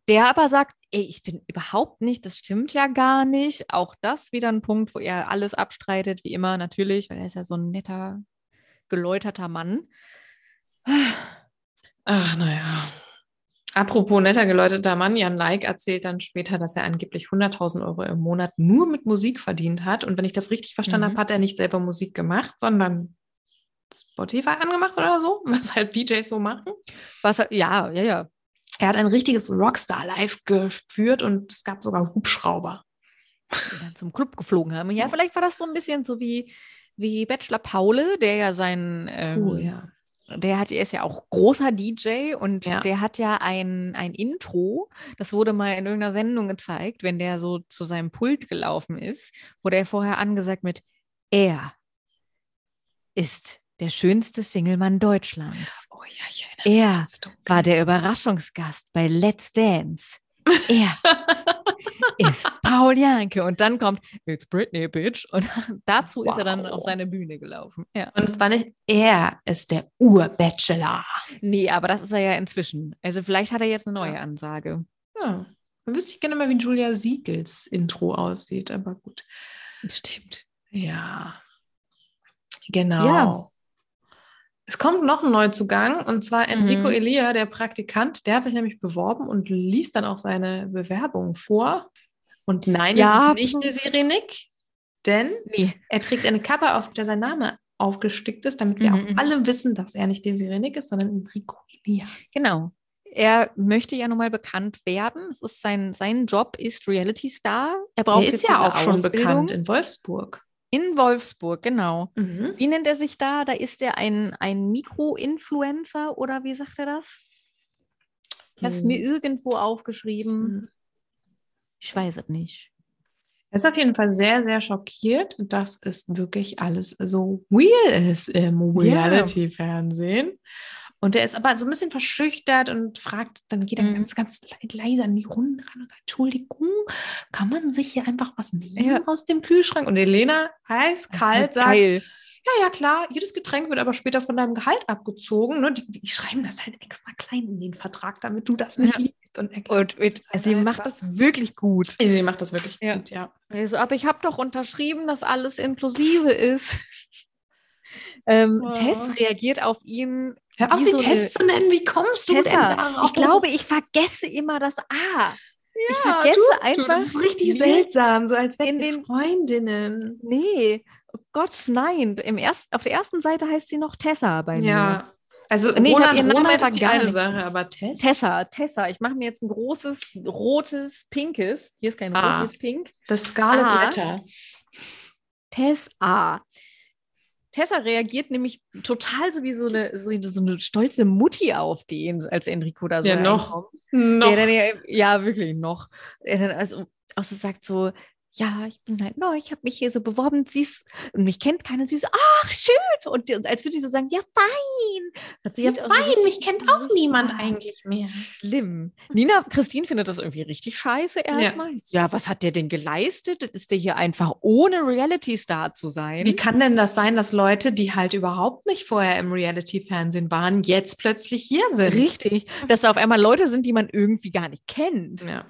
Speaker 3: Der aber sagt, ey, ich bin überhaupt nicht, das stimmt ja gar nicht. Auch das wieder ein Punkt, wo er alles abstreitet, wie immer natürlich, weil er ist ja so ein netter, geläuterter Mann.
Speaker 2: Ach, naja. Apropos netter geläuteter Mann, Jan Like erzählt dann später, dass er angeblich 100.000 Euro im Monat nur mit Musik verdient hat. Und wenn ich das richtig verstanden
Speaker 3: Mhm.
Speaker 2: habe, hat er nicht selber Musik gemacht, sondern Spotify angemacht oder so, was halt DJs so machen.
Speaker 3: Was, er- ja, ja, ja.
Speaker 2: Er hat ein richtiges Rockstar-Live geführt und es gab sogar Hubschrauber.
Speaker 3: die dann zum Club geflogen haben. Ja, vielleicht war das so ein bisschen so wie, wie Bachelor Paule, der ja sein, ähm,
Speaker 2: Oh ja.
Speaker 3: Der hat, ist ja auch großer DJ und
Speaker 2: Ja.
Speaker 3: der hat ja ein, ein Intro, das wurde mal in irgendeiner Sendung gezeigt, wenn der so zu seinem Pult gelaufen ist, wurde er vorher angesagt mit Er ist der schönste Singlemann Deutschlands.
Speaker 2: Oh ja,
Speaker 3: Er war der Überraschungsgast bei Let's Dance. Er ist Paul Janke. Und dann kommt It's Britney, Bitch. Und dazu ist er dann
Speaker 2: Wow.
Speaker 3: auf seine Bühne gelaufen. Ja.
Speaker 2: Und es war nicht, er ist der Urbachelor.
Speaker 3: Nee, aber das ist er ja inzwischen. Also vielleicht hat er jetzt eine neue. Ansage.
Speaker 2: Ja. Dann wüsste ich gerne mal, wie Julia Siegels Intro aussieht, aber gut.
Speaker 3: Stimmt.
Speaker 2: Ja. Genau.
Speaker 3: Ja.
Speaker 2: Es kommt noch ein Neuzugang und zwar Enrico
Speaker 3: Mhm.
Speaker 2: Elia, der Praktikant. Der hat sich nämlich beworben und liest dann auch seine Bewerbung vor. Und nein,
Speaker 3: Ja.
Speaker 2: es ist nicht der Sirenik, denn
Speaker 3: Nee.
Speaker 2: er trägt eine Kappe, auf der sein Name aufgestickt ist, damit wir
Speaker 3: Mhm,
Speaker 2: auch
Speaker 3: mhm.
Speaker 2: alle wissen, dass er nicht der Sirenik ist, sondern Enrico Elia.
Speaker 3: Genau. Er möchte ja nun mal bekannt werden. Es ist sein, sein Job ist Reality Star. Er braucht
Speaker 2: Er ist ja auch schon
Speaker 3: Ausbildung.
Speaker 2: bekannt in Wolfsburg.
Speaker 3: In Wolfsburg, genau.
Speaker 2: Mhm.
Speaker 3: Wie nennt er sich da? Da ist er ein, ein Mikro-Influencer oder wie sagt er das? Ich habe es
Speaker 2: Hm.
Speaker 3: mir irgendwo aufgeschrieben.
Speaker 2: Mhm.
Speaker 3: Ich weiß es nicht.
Speaker 2: Er ist auf jeden Fall sehr, sehr schockiert, dass es wirklich alles so real ist im
Speaker 3: Ja.
Speaker 2: Und der ist aber so ein bisschen verschüchtert und fragt, dann geht er
Speaker 3: Mhm.
Speaker 2: ganz, ganz le- leise an die Runde ran und sagt, Entschuldigung, kann man sich hier einfach was nehmen
Speaker 3: Ja.
Speaker 2: aus dem Kühlschrank? Und Elena, eiskalt, sagt,
Speaker 3: Geil.
Speaker 2: ja, ja, klar, jedes Getränk wird aber später von deinem Gehalt abgezogen. Ne? Die, die schreiben das halt extra klein in den Vertrag, damit du das nicht
Speaker 3: Ja.
Speaker 2: liest. Und, erklärst
Speaker 3: Und mit,
Speaker 2: halt
Speaker 3: sie macht das wirklich gut.
Speaker 2: Sie macht das wirklich
Speaker 3: Ja.
Speaker 2: gut, ja.
Speaker 3: Also, aber ich habe doch unterschrieben, dass alles inklusive ist. Ähm,
Speaker 2: Oh.
Speaker 3: Tess reagiert auf ihn.
Speaker 2: Hör auf, sie
Speaker 3: so
Speaker 2: Tess zu nennen. Wie kommst du denn
Speaker 3: Tessa.
Speaker 2: darauf?
Speaker 3: Ich glaube, ich vergesse immer das A. ich
Speaker 2: Ja,
Speaker 3: vergesse
Speaker 2: tust du.
Speaker 3: einfach.
Speaker 2: Das ist richtig seltsam, so als wären
Speaker 3: in
Speaker 2: wir
Speaker 3: den-
Speaker 2: Freundinnen.
Speaker 3: Nee, oh Gott, nein. Im erst, auf der ersten Seite heißt sie noch Tessa bei mir.
Speaker 2: Ja. Also
Speaker 3: Nee, ich
Speaker 2: Roland,
Speaker 3: ihren Namen
Speaker 2: ist die eine
Speaker 3: nicht.
Speaker 2: Sache, aber Tess?
Speaker 3: Tessa, Tessa. Ich mache mir jetzt ein großes, rotes, pinkes. Hier ist kein
Speaker 2: Ah.
Speaker 3: ist pink.
Speaker 2: Das Scarlet
Speaker 3: Ah.
Speaker 2: Letter.
Speaker 3: Tessa. Tessa reagiert nämlich total so wie so eine, so, so eine stolze Mutti auf den, als Enrico da so
Speaker 2: Ja, noch. Noch.
Speaker 3: Der dann ja, ja, wirklich noch. Der dann also auch so sagt so, ja, ich bin halt neu, ich habe mich hier so beworben, sie ist, und mich kennt keiner, sie ist, so, ach, schön. Und, und als würde sie so sagen, ja, fein. Das
Speaker 2: Ja,
Speaker 3: sieht so
Speaker 2: fein,
Speaker 3: richtig-
Speaker 2: mich kennt auch niemand eigentlich mehr.
Speaker 3: Schlimm. Nina, Christine findet das irgendwie richtig scheiße erstmal. Ja. was hat der denn geleistet? Ist der hier einfach ohne Reality-Star zu sein?
Speaker 2: Wie kann denn das sein, dass Leute, die halt überhaupt nicht vorher im Reality-Fernsehen waren, jetzt plötzlich hier sind?
Speaker 3: Richtig, dass da auf einmal Leute sind, die man irgendwie gar nicht kennt.
Speaker 2: Ja,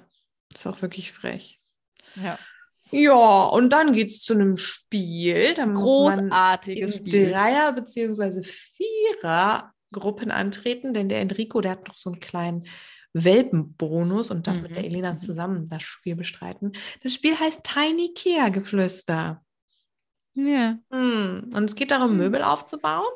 Speaker 2: ist auch wirklich frech.
Speaker 3: Ja.
Speaker 2: Ja, und dann geht es zu einem Spiel. Da muss man
Speaker 3: Großartiges Spiel.
Speaker 2: Dreier- bzw. Vierer-Gruppen antreten, denn der Enrico, der hat noch so einen kleinen Welpenbonus und darf
Speaker 3: Mhm,
Speaker 2: mit der Elena
Speaker 3: mhm.
Speaker 2: zusammen das Spiel bestreiten. Das Spiel heißt Tiny Kea-Geflüster.
Speaker 3: Ja.
Speaker 2: Hm. Und es geht darum,
Speaker 3: Mhm.
Speaker 2: Möbel aufzubauen.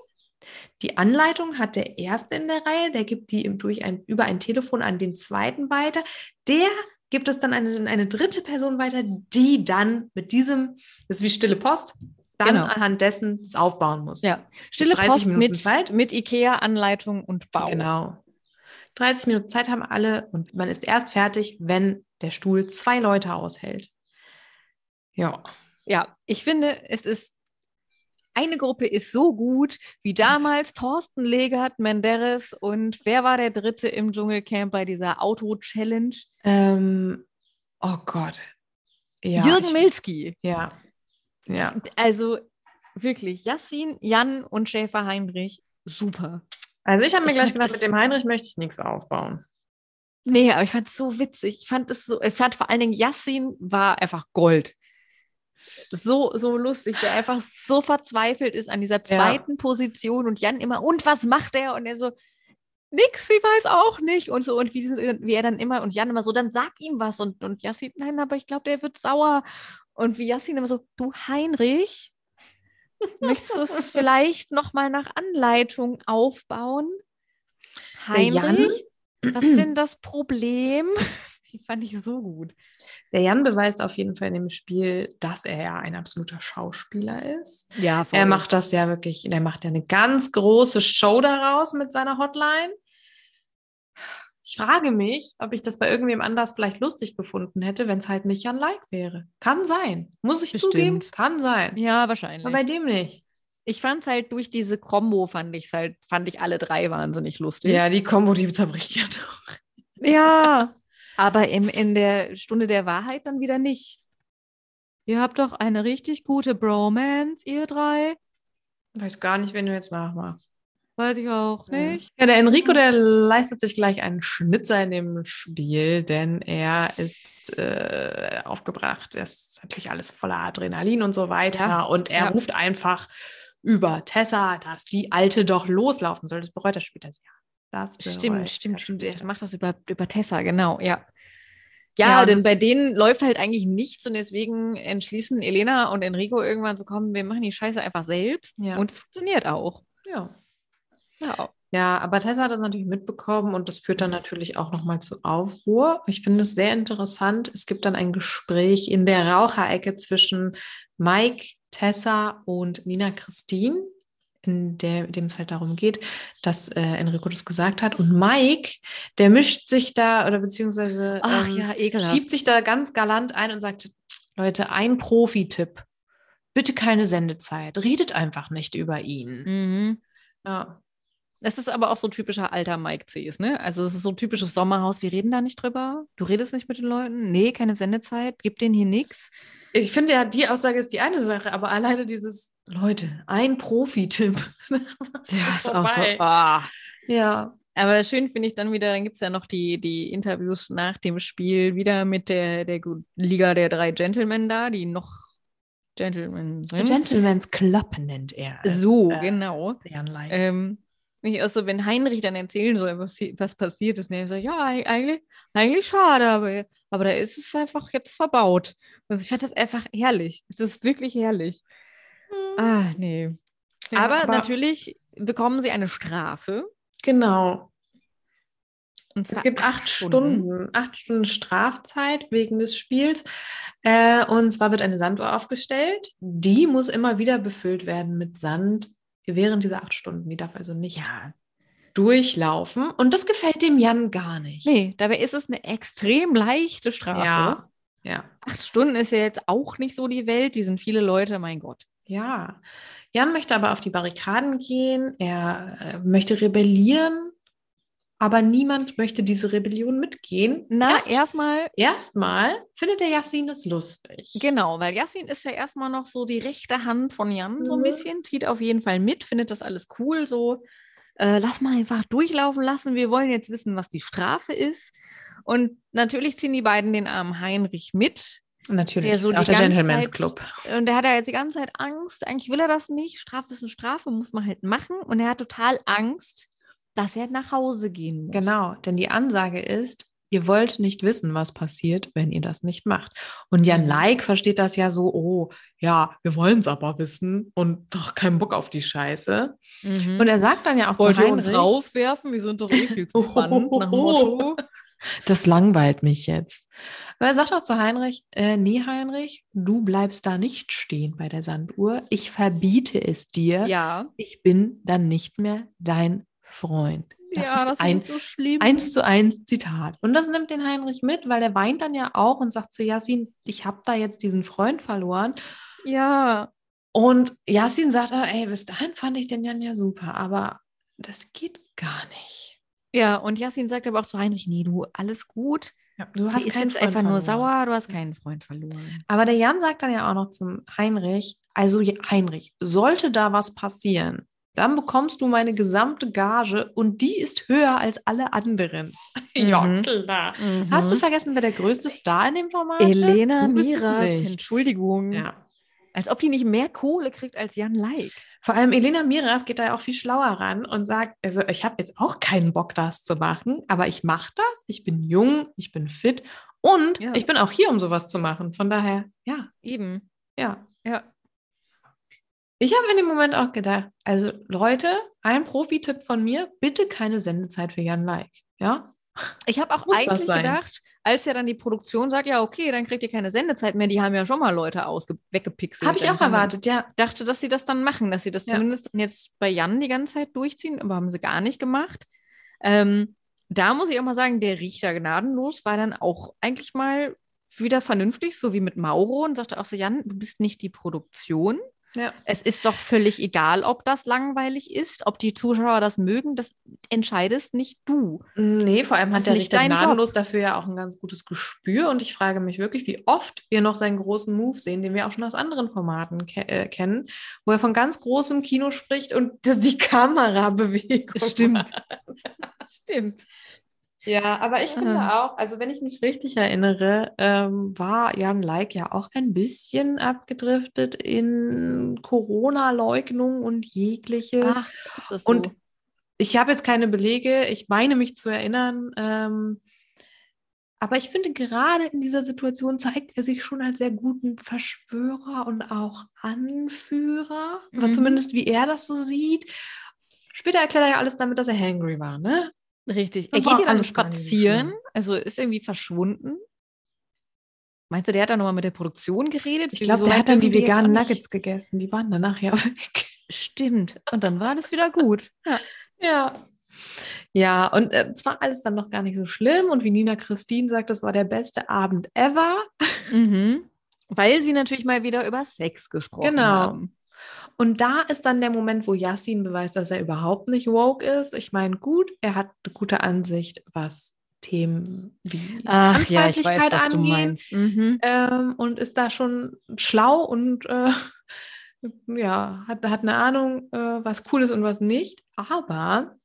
Speaker 2: Die Anleitung hat der Erste in der Reihe, der gibt die durch ein, über ein Telefon an den Zweiten weiter. Der gibt es dann eine, eine dritte Person weiter, die dann mit diesem, das ist wie stille Post, dann
Speaker 3: Genau.
Speaker 2: anhand dessen es aufbauen muss.
Speaker 3: ja. Stille
Speaker 2: 30
Speaker 3: Post
Speaker 2: Minuten
Speaker 3: mit,
Speaker 2: Zeit.
Speaker 3: mit IKEA-Anleitung und Bau.
Speaker 2: Genau. 30 Minuten Zeit haben alle und man ist erst fertig, wenn der Stuhl zwei Leute aushält. Ja.
Speaker 3: Ja, ich finde, es ist eine Gruppe ist so gut wie damals Thorsten Legert, Menderes und wer war der Dritte im Dschungelcamp bei dieser Auto-Challenge?
Speaker 2: Ähm, oh Gott. Ja,
Speaker 3: Jürgen
Speaker 2: ich-
Speaker 3: Milski.
Speaker 2: Ja. Ja.
Speaker 3: Also wirklich, Yassin, Jan und Schäfer Heinrich, super.
Speaker 2: Also ich habe mir
Speaker 3: Ich
Speaker 2: gleich gedacht, mit dem Heinrich möchte ich nichts aufbauen.
Speaker 3: Nee, aber ich fand es so witzig. Ich fand es so, ich fand vor allen Dingen Yassin war einfach Gold. So, so lustig, der einfach so verzweifelt ist an dieser zweiten Position und Jan immer, und was macht er? Und er so, nix, ich weiß auch nicht. Und so, und wie, wie er dann immer, und Jan immer so, dann sag ihm was. Und, und Yassin, nein, aber ich glaube, der wird sauer. Und wie Yassin immer so, du Heinrich, möchtest du es vielleicht nochmal nach Anleitung aufbauen? Heinrich, was ist denn das Problem? Die fand ich so gut.
Speaker 2: Der Jan beweist auf jeden Fall in dem Spiel, dass er ja ein absoluter Schauspieler ist.
Speaker 3: Ja,
Speaker 2: Er macht das ja wirklich, der macht ja eine ganz große Show daraus mit seiner Hotline. Ich frage mich, ob ich das bei irgendwem anders vielleicht lustig gefunden hätte, wenn es halt nicht Jan Like wäre. Kann sein. Muss ich
Speaker 3: Bestimmt.
Speaker 2: zugeben? Kann sein.
Speaker 3: Ja, wahrscheinlich.
Speaker 2: Aber bei dem nicht.
Speaker 3: ich fand es halt durch diese Kombo, fand ich halt, fand ich alle drei wahnsinnig lustig.
Speaker 2: Ja, die Kombo, die zerbricht ja doch.
Speaker 3: Ja. Aber im, in der Stunde der Wahrheit dann wieder nicht. Ihr habt doch eine richtig gute Bromance, ihr drei.
Speaker 2: Weiß gar nicht, wenn du jetzt nachmachst.
Speaker 3: Weiß ich auch nicht.
Speaker 2: Ja, der Enrico, der leistet sich gleich einen Schnitzer in dem Spiel, denn er ist äh, aufgebracht. Das ist natürlich alles voller Adrenalin und so weiter.
Speaker 3: Ja.
Speaker 2: Und er
Speaker 3: Ja.
Speaker 2: ruft einfach über Tessa, dass die Alte doch loslaufen soll. Das bereut er später sehr. Das
Speaker 3: Stimmt, stimmt, stimmt. Er macht das über, über Tessa, genau, ja.
Speaker 2: Ja,
Speaker 3: Ja, denn bei denen läuft halt eigentlich nichts und deswegen entschließen Elena und Enrico irgendwann so, komm, wir machen die Scheiße einfach selbst.
Speaker 2: Ja.
Speaker 3: Und es funktioniert auch.
Speaker 2: Ja.
Speaker 3: Ja.
Speaker 2: Ja, aber Tessa hat das natürlich mitbekommen und das führt dann natürlich auch nochmal zu Aufruhr. Ich finde es sehr interessant. Es gibt dann ein Gespräch in der Raucherecke zwischen Mike, Tessa und Nina Christine, in der, dem es halt darum geht, dass äh, Enrico das gesagt hat. Und Mike, der mischt sich da oder beziehungsweise
Speaker 3: Ach
Speaker 2: ähm,
Speaker 3: ja, ekelhaft.
Speaker 2: schiebt sich da ganz galant ein und sagt, Leute, ein Profi-Tipp. Bitte keine Sendezeit. Redet einfach nicht über ihn.
Speaker 3: Mhm.
Speaker 2: Ja.
Speaker 3: Das ist aber auch so typischer alter Mike Cs, ne? Also es ist so ein typisches Sommerhaus, wir reden da nicht drüber. Du redest nicht mit den Leuten. Nee, keine Sendezeit, gib denen hier nichts.
Speaker 2: Ich finde ja, die Aussage ist die eine Sache, aber alleine dieses, Leute, ein Profi-Tipp.
Speaker 3: Ja, ist auch so. Ah.
Speaker 2: Ja.
Speaker 3: Aber schön finde ich dann wieder, dann gibt es ja noch die, die Interviews nach dem Spiel wieder mit der, der Liga der drei Gentlemen da, die noch Gentlemen sind.
Speaker 2: Gentleman's Club nennt er. es,
Speaker 3: so,
Speaker 2: äh,
Speaker 3: genau. Ähm, ich auch so, wenn Heinrich dann erzählen soll, was, was passiert ist, ne, so, ja, eig- eigentlich, eigentlich schade, aber, aber da ist es einfach jetzt verbaut. Also ich fand das einfach herrlich. Das ist wirklich herrlich. Ah, nee.
Speaker 2: Ja,
Speaker 3: aber, natürlich bekommen sie eine Strafe.
Speaker 2: Genau. Es gibt acht Stunden, acht Stunden Strafzeit wegen des Spiels. Äh, und zwar wird eine Sanduhr aufgestellt. Die muss immer wieder befüllt werden mit Sand während dieser acht Stunden. Die darf also nicht
Speaker 3: Ja,
Speaker 2: durchlaufen. Und das gefällt dem Jan gar nicht.
Speaker 3: nee, dabei ist es eine extrem leichte Strafe.
Speaker 2: Ja. Ja.
Speaker 3: Acht Stunden ist ja jetzt auch nicht so die Welt. Die sind viele Leute, mein Gott.
Speaker 2: Ja. Jan möchte aber auf die Barrikaden gehen. Er äh, möchte rebellieren. Aber niemand möchte diese Rebellion mitgehen.
Speaker 3: Na,
Speaker 2: Erst-
Speaker 3: erstmal
Speaker 2: Erstmal findet der Yassin es lustig.
Speaker 3: Genau, weil Yassin ist ja erstmal noch so die rechte Hand von Jan, so ein
Speaker 2: Mhm.
Speaker 3: bisschen, zieht auf jeden Fall mit, findet das alles cool, so äh, lass mal einfach durchlaufen lassen, wir wollen jetzt wissen, was die Strafe ist. Und natürlich ziehen die beiden den armen Heinrich mit.
Speaker 2: Natürlich.
Speaker 3: Der so
Speaker 2: auch
Speaker 3: die
Speaker 2: der Gentleman's
Speaker 3: Zeit-
Speaker 2: Club.
Speaker 3: Und der hat ja jetzt die ganze Zeit Angst. Eigentlich will er das nicht. Strafe ist eine Strafe, muss man halt machen. Und er hat total Angst, dass er nach Hause gehen muss.
Speaker 2: Genau, denn die Ansage ist, ihr wollt nicht wissen, was passiert, wenn ihr das nicht macht. Und Jan
Speaker 3: Mhm.
Speaker 2: Like versteht das ja so, oh, ja, wir wollen es aber wissen und doch keinen Bock auf die Scheiße.
Speaker 3: Mhm.
Speaker 2: Und er sagt dann ja auch
Speaker 3: Wollt
Speaker 2: zu
Speaker 3: ihr
Speaker 2: Heinrich,
Speaker 3: uns rauswerfen? Wir sind doch eh viel zu spannend. nach Motto.
Speaker 2: das langweilt mich jetzt. Aber er sagt auch zu Heinrich, äh, nee, Heinrich, du bleibst da nicht stehen bei der Sanduhr. Ich verbiete es dir.
Speaker 3: Ja,
Speaker 2: Ich bin dann nicht mehr dein Freund. Das
Speaker 3: ja,
Speaker 2: ist
Speaker 3: das
Speaker 2: ein
Speaker 3: so schlimm.
Speaker 2: eins zu eins Zitat. Und das nimmt den Heinrich mit, weil der weint dann ja auch und sagt zu Yassin, ich habe da jetzt diesen Freund verloren.
Speaker 3: Ja,
Speaker 2: Und Yassin sagt, ey, bis dahin fand ich den Jan ja super, aber das geht gar nicht.
Speaker 3: Ja, und Yassin sagt aber auch zu Heinrich, nee, du, alles gut.
Speaker 2: du
Speaker 3: Du hast ist jetzt einfach nur sauer, du hast keinen Freund verloren.
Speaker 2: Aber der Jan sagt dann ja auch noch zum Heinrich, also ja, Heinrich, sollte da was passieren, dann bekommst du meine gesamte Gage und die ist höher als alle anderen. ja,
Speaker 3: Mhm.
Speaker 2: klar. Hast du vergessen, wer der größte Star in dem Format
Speaker 3: Elena
Speaker 2: ist? Es
Speaker 3: Miras. Entschuldigung.
Speaker 2: Ja.
Speaker 3: Als ob die nicht mehr Kohle kriegt als Jan Like.
Speaker 2: Vor allem Elena Miras geht da ja auch viel schlauer ran und sagt, also ich habe jetzt auch keinen Bock, das zu machen, aber ich mache das. Ich bin jung, ich bin fit und
Speaker 3: Ja.
Speaker 2: ich bin auch hier, um sowas zu machen. Von daher, ja,
Speaker 3: Eben.
Speaker 2: ja.
Speaker 3: Ja.
Speaker 2: Ich habe in dem Moment auch gedacht, also Leute, ein Profi-Tipp von mir, bitte keine Sendezeit für Jan Like. Ja?
Speaker 3: Ich habe auch
Speaker 2: Muss
Speaker 3: eigentlich gedacht, als ja dann die Produktion sagt, ja, okay, dann kriegt ihr keine Sendezeit mehr, die haben ja schon mal Leute weggepixelt.
Speaker 2: Habe ich
Speaker 3: Dann
Speaker 2: auch erwartet, ja.
Speaker 3: dachte, dass sie das dann machen, dass sie das
Speaker 2: Ja.
Speaker 3: zumindest jetzt bei Jan die ganze Zeit durchziehen, aber haben sie gar nicht gemacht. Ähm, da muss ich auch mal sagen, der Richter gnadenlos war dann auch eigentlich mal wieder vernünftig, so wie mit Mauro und sagte auch so, Jan, du bist nicht die Produktion.
Speaker 2: Ja.
Speaker 3: Es ist doch völlig egal, ob das langweilig ist, ob die Zuschauer das mögen, das entscheidest nicht du.
Speaker 2: Nee, vor allem
Speaker 3: Das
Speaker 2: hat der
Speaker 3: nicht
Speaker 2: Richter gnadenlos dafür ja auch ein ganz gutes Gespür und ich frage mich wirklich, wie oft wir noch seinen großen Move sehen, den wir auch schon aus anderen Formaten ke äh, kennen, wo er von ganz großem Kino spricht und das die Kamerabewegung.
Speaker 3: Stimmt. Stimmt.
Speaker 2: Ja, aber ich finde
Speaker 3: Ah.
Speaker 2: auch, also wenn ich mich richtig erinnere, ähm, war Jan Like ja auch ein bisschen abgedriftet in Corona-Leugnung und jegliches.
Speaker 3: Ach, ist das so?
Speaker 2: Und ich habe jetzt keine Belege, ich meine mich zu erinnern. Ähm, aber ich finde, gerade in dieser Situation zeigt er sich schon als sehr guten Verschwörer und auch Anführer. Oder
Speaker 3: Mhm.
Speaker 2: zumindest wie er das so sieht. Später erklärt er ja alles damit, dass er hangry war, ne?
Speaker 3: Richtig. Er geht ja dann
Speaker 2: alles
Speaker 3: spazieren, also ist irgendwie verschwunden. Meinst du, der hat dann nochmal mit der Produktion geredet?
Speaker 2: Ich glaube,
Speaker 3: so
Speaker 2: der hat dann die veganen Nuggets gegessen. Die waren dann nachher weg.
Speaker 3: Stimmt. Und dann war das wieder gut. Ja.
Speaker 2: Ja. Ja, und äh, es war alles dann noch gar nicht so schlimm. Und wie Nina Christine sagt, das war der beste Abend ever.
Speaker 3: Mhm. Weil sie natürlich mal wieder über Sex gesprochen
Speaker 2: Genau.
Speaker 3: haben.
Speaker 2: Und da ist dann der Moment, wo Yassin beweist, dass er überhaupt nicht woke ist. Ich meine, gut, er hat eine gute Ansicht, was Themen wie
Speaker 3: Ach ja, ich weiß, was du
Speaker 2: angehen,
Speaker 3: meinst. Mhm.
Speaker 2: ähm, und ist da schon schlau und äh, ja, hat, hat eine Ahnung, äh, was cool ist und was nicht. Aber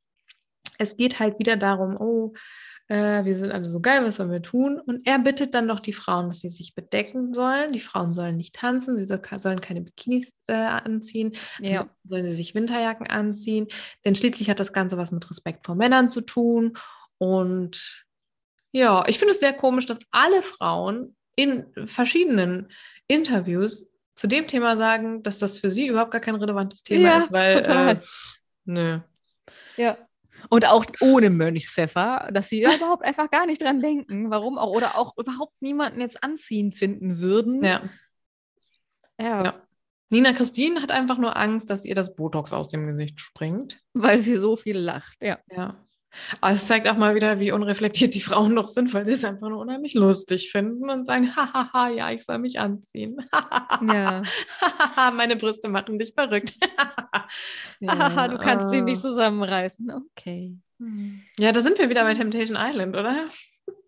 Speaker 2: es geht halt wieder darum, oh, äh, wir sind alle so geil, was sollen wir tun? Und er bittet dann doch die Frauen, dass sie sich bedecken sollen. Die Frauen sollen nicht tanzen, sie soll, sollen keine Bikinis äh, anziehen,
Speaker 3: Ja.
Speaker 2: sollen sie sich Winterjacken anziehen. Denn schließlich hat das Ganze was mit Respekt vor Männern zu tun. Und ja, ich finde es sehr komisch, dass alle Frauen in verschiedenen Interviews zu dem Thema sagen, dass das für sie überhaupt gar kein relevantes Thema
Speaker 3: Ja,
Speaker 2: ist, weil
Speaker 3: total.
Speaker 2: Äh, nö.
Speaker 3: Ja. Und auch ohne Mönchspfeffer, dass sie überhaupt einfach gar nicht dran denken, warum auch, oder auch überhaupt niemanden jetzt anziehen finden würden.
Speaker 2: Ja.
Speaker 3: Ja,
Speaker 2: Ja. Nina Christine hat einfach nur Angst, dass ihr das Botox aus dem Gesicht springt.
Speaker 3: weil sie so viel lacht. Ja.
Speaker 2: Ja. Aber es zeigt auch mal wieder, wie unreflektiert die Frauen noch sind, weil sie es einfach nur unheimlich lustig finden und sagen, hahaha, ja, ich soll mich anziehen.
Speaker 3: Ja.
Speaker 2: Meine Brüste machen dich verrückt.
Speaker 3: Haha, du kannst ihn
Speaker 2: äh,
Speaker 3: nicht zusammenreißen. Okay.
Speaker 2: Ja, da sind wir wieder bei Temptation Island, oder?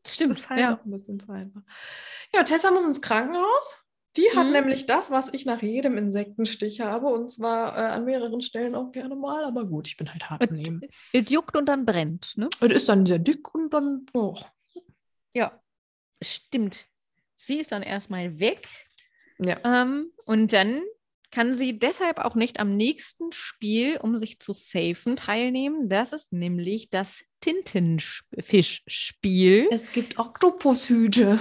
Speaker 3: Stimmt.
Speaker 2: Das ist halt
Speaker 3: ja.
Speaker 2: auch ein bisschen zu einfach. Ja, Tessa muss ins Krankenhaus. Die hat
Speaker 3: Mhm.
Speaker 2: nämlich das, was ich nach jedem Insektenstich habe, und zwar äh, an mehreren Stellen auch gerne mal. Aber gut, ich bin halt hart im Nehmen.
Speaker 3: Es juckt und dann brennt, ne?
Speaker 2: Und ist dann sehr dick und dann, oh.
Speaker 3: Ja. Stimmt. Sie ist dann erstmal weg.
Speaker 2: Ja.
Speaker 3: Ähm, und dann kann sie deshalb auch nicht am nächsten Spiel, um sich zu safen, teilnehmen. Das ist nämlich das Tintenfischspiel.
Speaker 2: Es gibt Oktopushüte.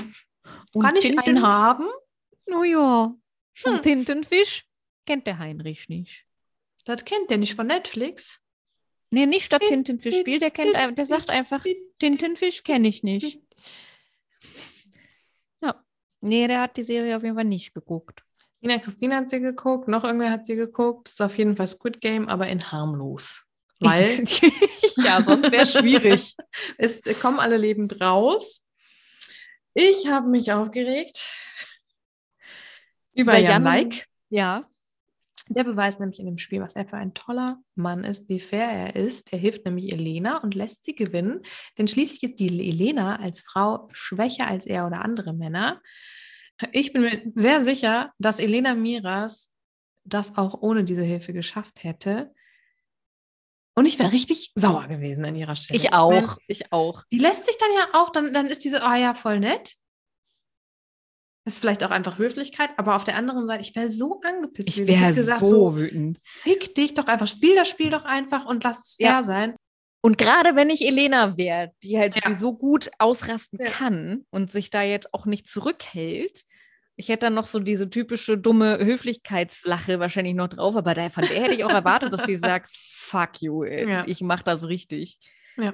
Speaker 3: Und
Speaker 2: Kann ich
Speaker 3: Tinten-
Speaker 2: einen haben?
Speaker 3: Naja,
Speaker 2: Hm.
Speaker 3: hm. Tintenfisch kennt der Heinrich nicht.
Speaker 2: Das kennt der nicht von Netflix.
Speaker 3: Nee, nicht
Speaker 2: Tin-
Speaker 3: Tintenfischspiel, der kennt, der sagt einfach, Tintenfisch kenne ich nicht. Ja. Nee, der hat die Serie auf jeden Fall nicht geguckt.
Speaker 2: Nina Christine hat sie geguckt, noch irgendwer hat sie geguckt. Das ist auf jeden Fall Squid Game, aber in harmlos. Weil
Speaker 3: ja, sonst wäre schwierig.
Speaker 2: es kommen alle lebend raus. Ich habe mich aufgeregt über Jan
Speaker 3: Jan-
Speaker 2: Like.
Speaker 3: Ja.
Speaker 2: Der beweist nämlich in dem Spiel, was er für ein toller Mann ist, wie fair er ist. Er hilft nämlich Elena und lässt sie gewinnen, denn schließlich ist die Elena als Frau schwächer als er oder andere Männer. Ich bin mir sehr sicher, dass Elena Miras das auch ohne diese Hilfe geschafft hätte. Und ich wäre richtig sauer gewesen an ihrer Stelle.
Speaker 3: Ich auch. Ich auch.
Speaker 2: die lässt sich dann ja auch, dann, dann ist diese, ah ja, voll nett. Ist vielleicht auch einfach Höflichkeit, aber auf der anderen Seite, ich wäre so angepisst.
Speaker 3: Ich wäre
Speaker 2: gesagt,
Speaker 3: so wütend.
Speaker 2: fick dich doch einfach, spiel das Spiel doch einfach und lass es fair
Speaker 3: Ja.
Speaker 2: sein.
Speaker 3: Und gerade wenn ich Elena wäre, die halt
Speaker 2: Ja.
Speaker 3: so gut ausrasten
Speaker 2: Ja.
Speaker 3: kann und sich da jetzt auch nicht zurückhält, ich hätte dann noch so diese typische dumme Höflichkeitslache wahrscheinlich noch drauf, aber da, von der hätte ich auch erwartet, dass sie sagt, fuck you,
Speaker 2: Ja.
Speaker 3: ich mach das richtig.
Speaker 2: Ja.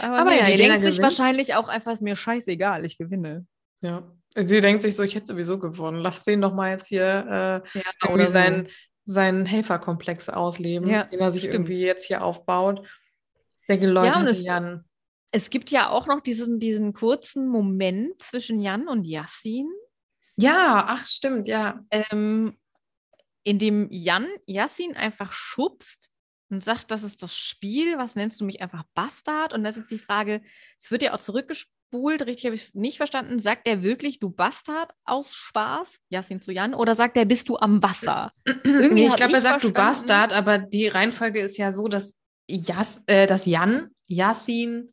Speaker 3: Aber,
Speaker 2: Aber
Speaker 3: nee,
Speaker 2: ja,
Speaker 3: die
Speaker 2: Elena
Speaker 3: denkt sich
Speaker 2: gewinnt.
Speaker 3: wahrscheinlich auch einfach, ist mir scheißegal, ich gewinne.
Speaker 2: ja. Sie denkt sich so, ich hätte sowieso gewonnen. Lass den doch mal jetzt hier äh,
Speaker 3: Ja,
Speaker 2: irgendwie seinen, seinen Helferkomplex ausleben,
Speaker 3: Ja,
Speaker 2: den er sich
Speaker 3: stimmt.
Speaker 2: irgendwie jetzt hier aufbaut. Der geläuterte
Speaker 3: es-
Speaker 2: Jan.
Speaker 3: Es gibt ja auch noch diesen, diesen kurzen Moment zwischen Jan und Yassin,
Speaker 2: Ja, ach stimmt, ja.
Speaker 3: ähm, in dem Jan Yassin einfach schubst und sagt, das ist das Spiel, was nennst du mich einfach Bastard? Und das ist jetzt die Frage, es wird ja auch zurückgespult, richtig habe ich nicht verstanden, sagt er wirklich, du Bastard aus Spaß, Yassin zu Jan, oder sagt er, bist du am Wasser? Irgendwie
Speaker 2: ich glaube, er sagt du
Speaker 3: verstanden-
Speaker 2: Bastard, aber die Reihenfolge ist ja so, dass, Jas, äh, dass Jan Yassin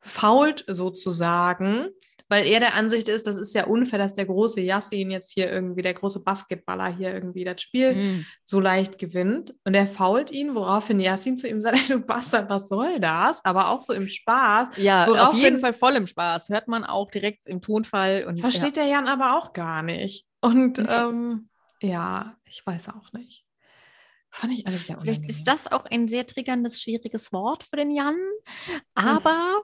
Speaker 2: fault sozusagen, weil er der Ansicht ist, das ist ja unfair, dass der große Yassin jetzt hier irgendwie, der große Basketballer hier irgendwie das Spiel
Speaker 3: Hm.
Speaker 2: so leicht gewinnt. Und er fault ihn, woraufhin Yassin zu ihm sagt, du Bastard, was soll das? Aber auch so im Spaß.
Speaker 3: Ja, auf jeden Fall voll im Spaß. Hört man auch direkt im Tonfall. Und,
Speaker 2: Versteht der Jan aber auch gar nicht. Und ähm, ja, ich weiß auch nicht. Fand ich alles sehr
Speaker 3: Vielleicht
Speaker 2: unangenehm.
Speaker 3: ist das auch ein sehr triggerndes, schwieriges Wort für den Jan. Aber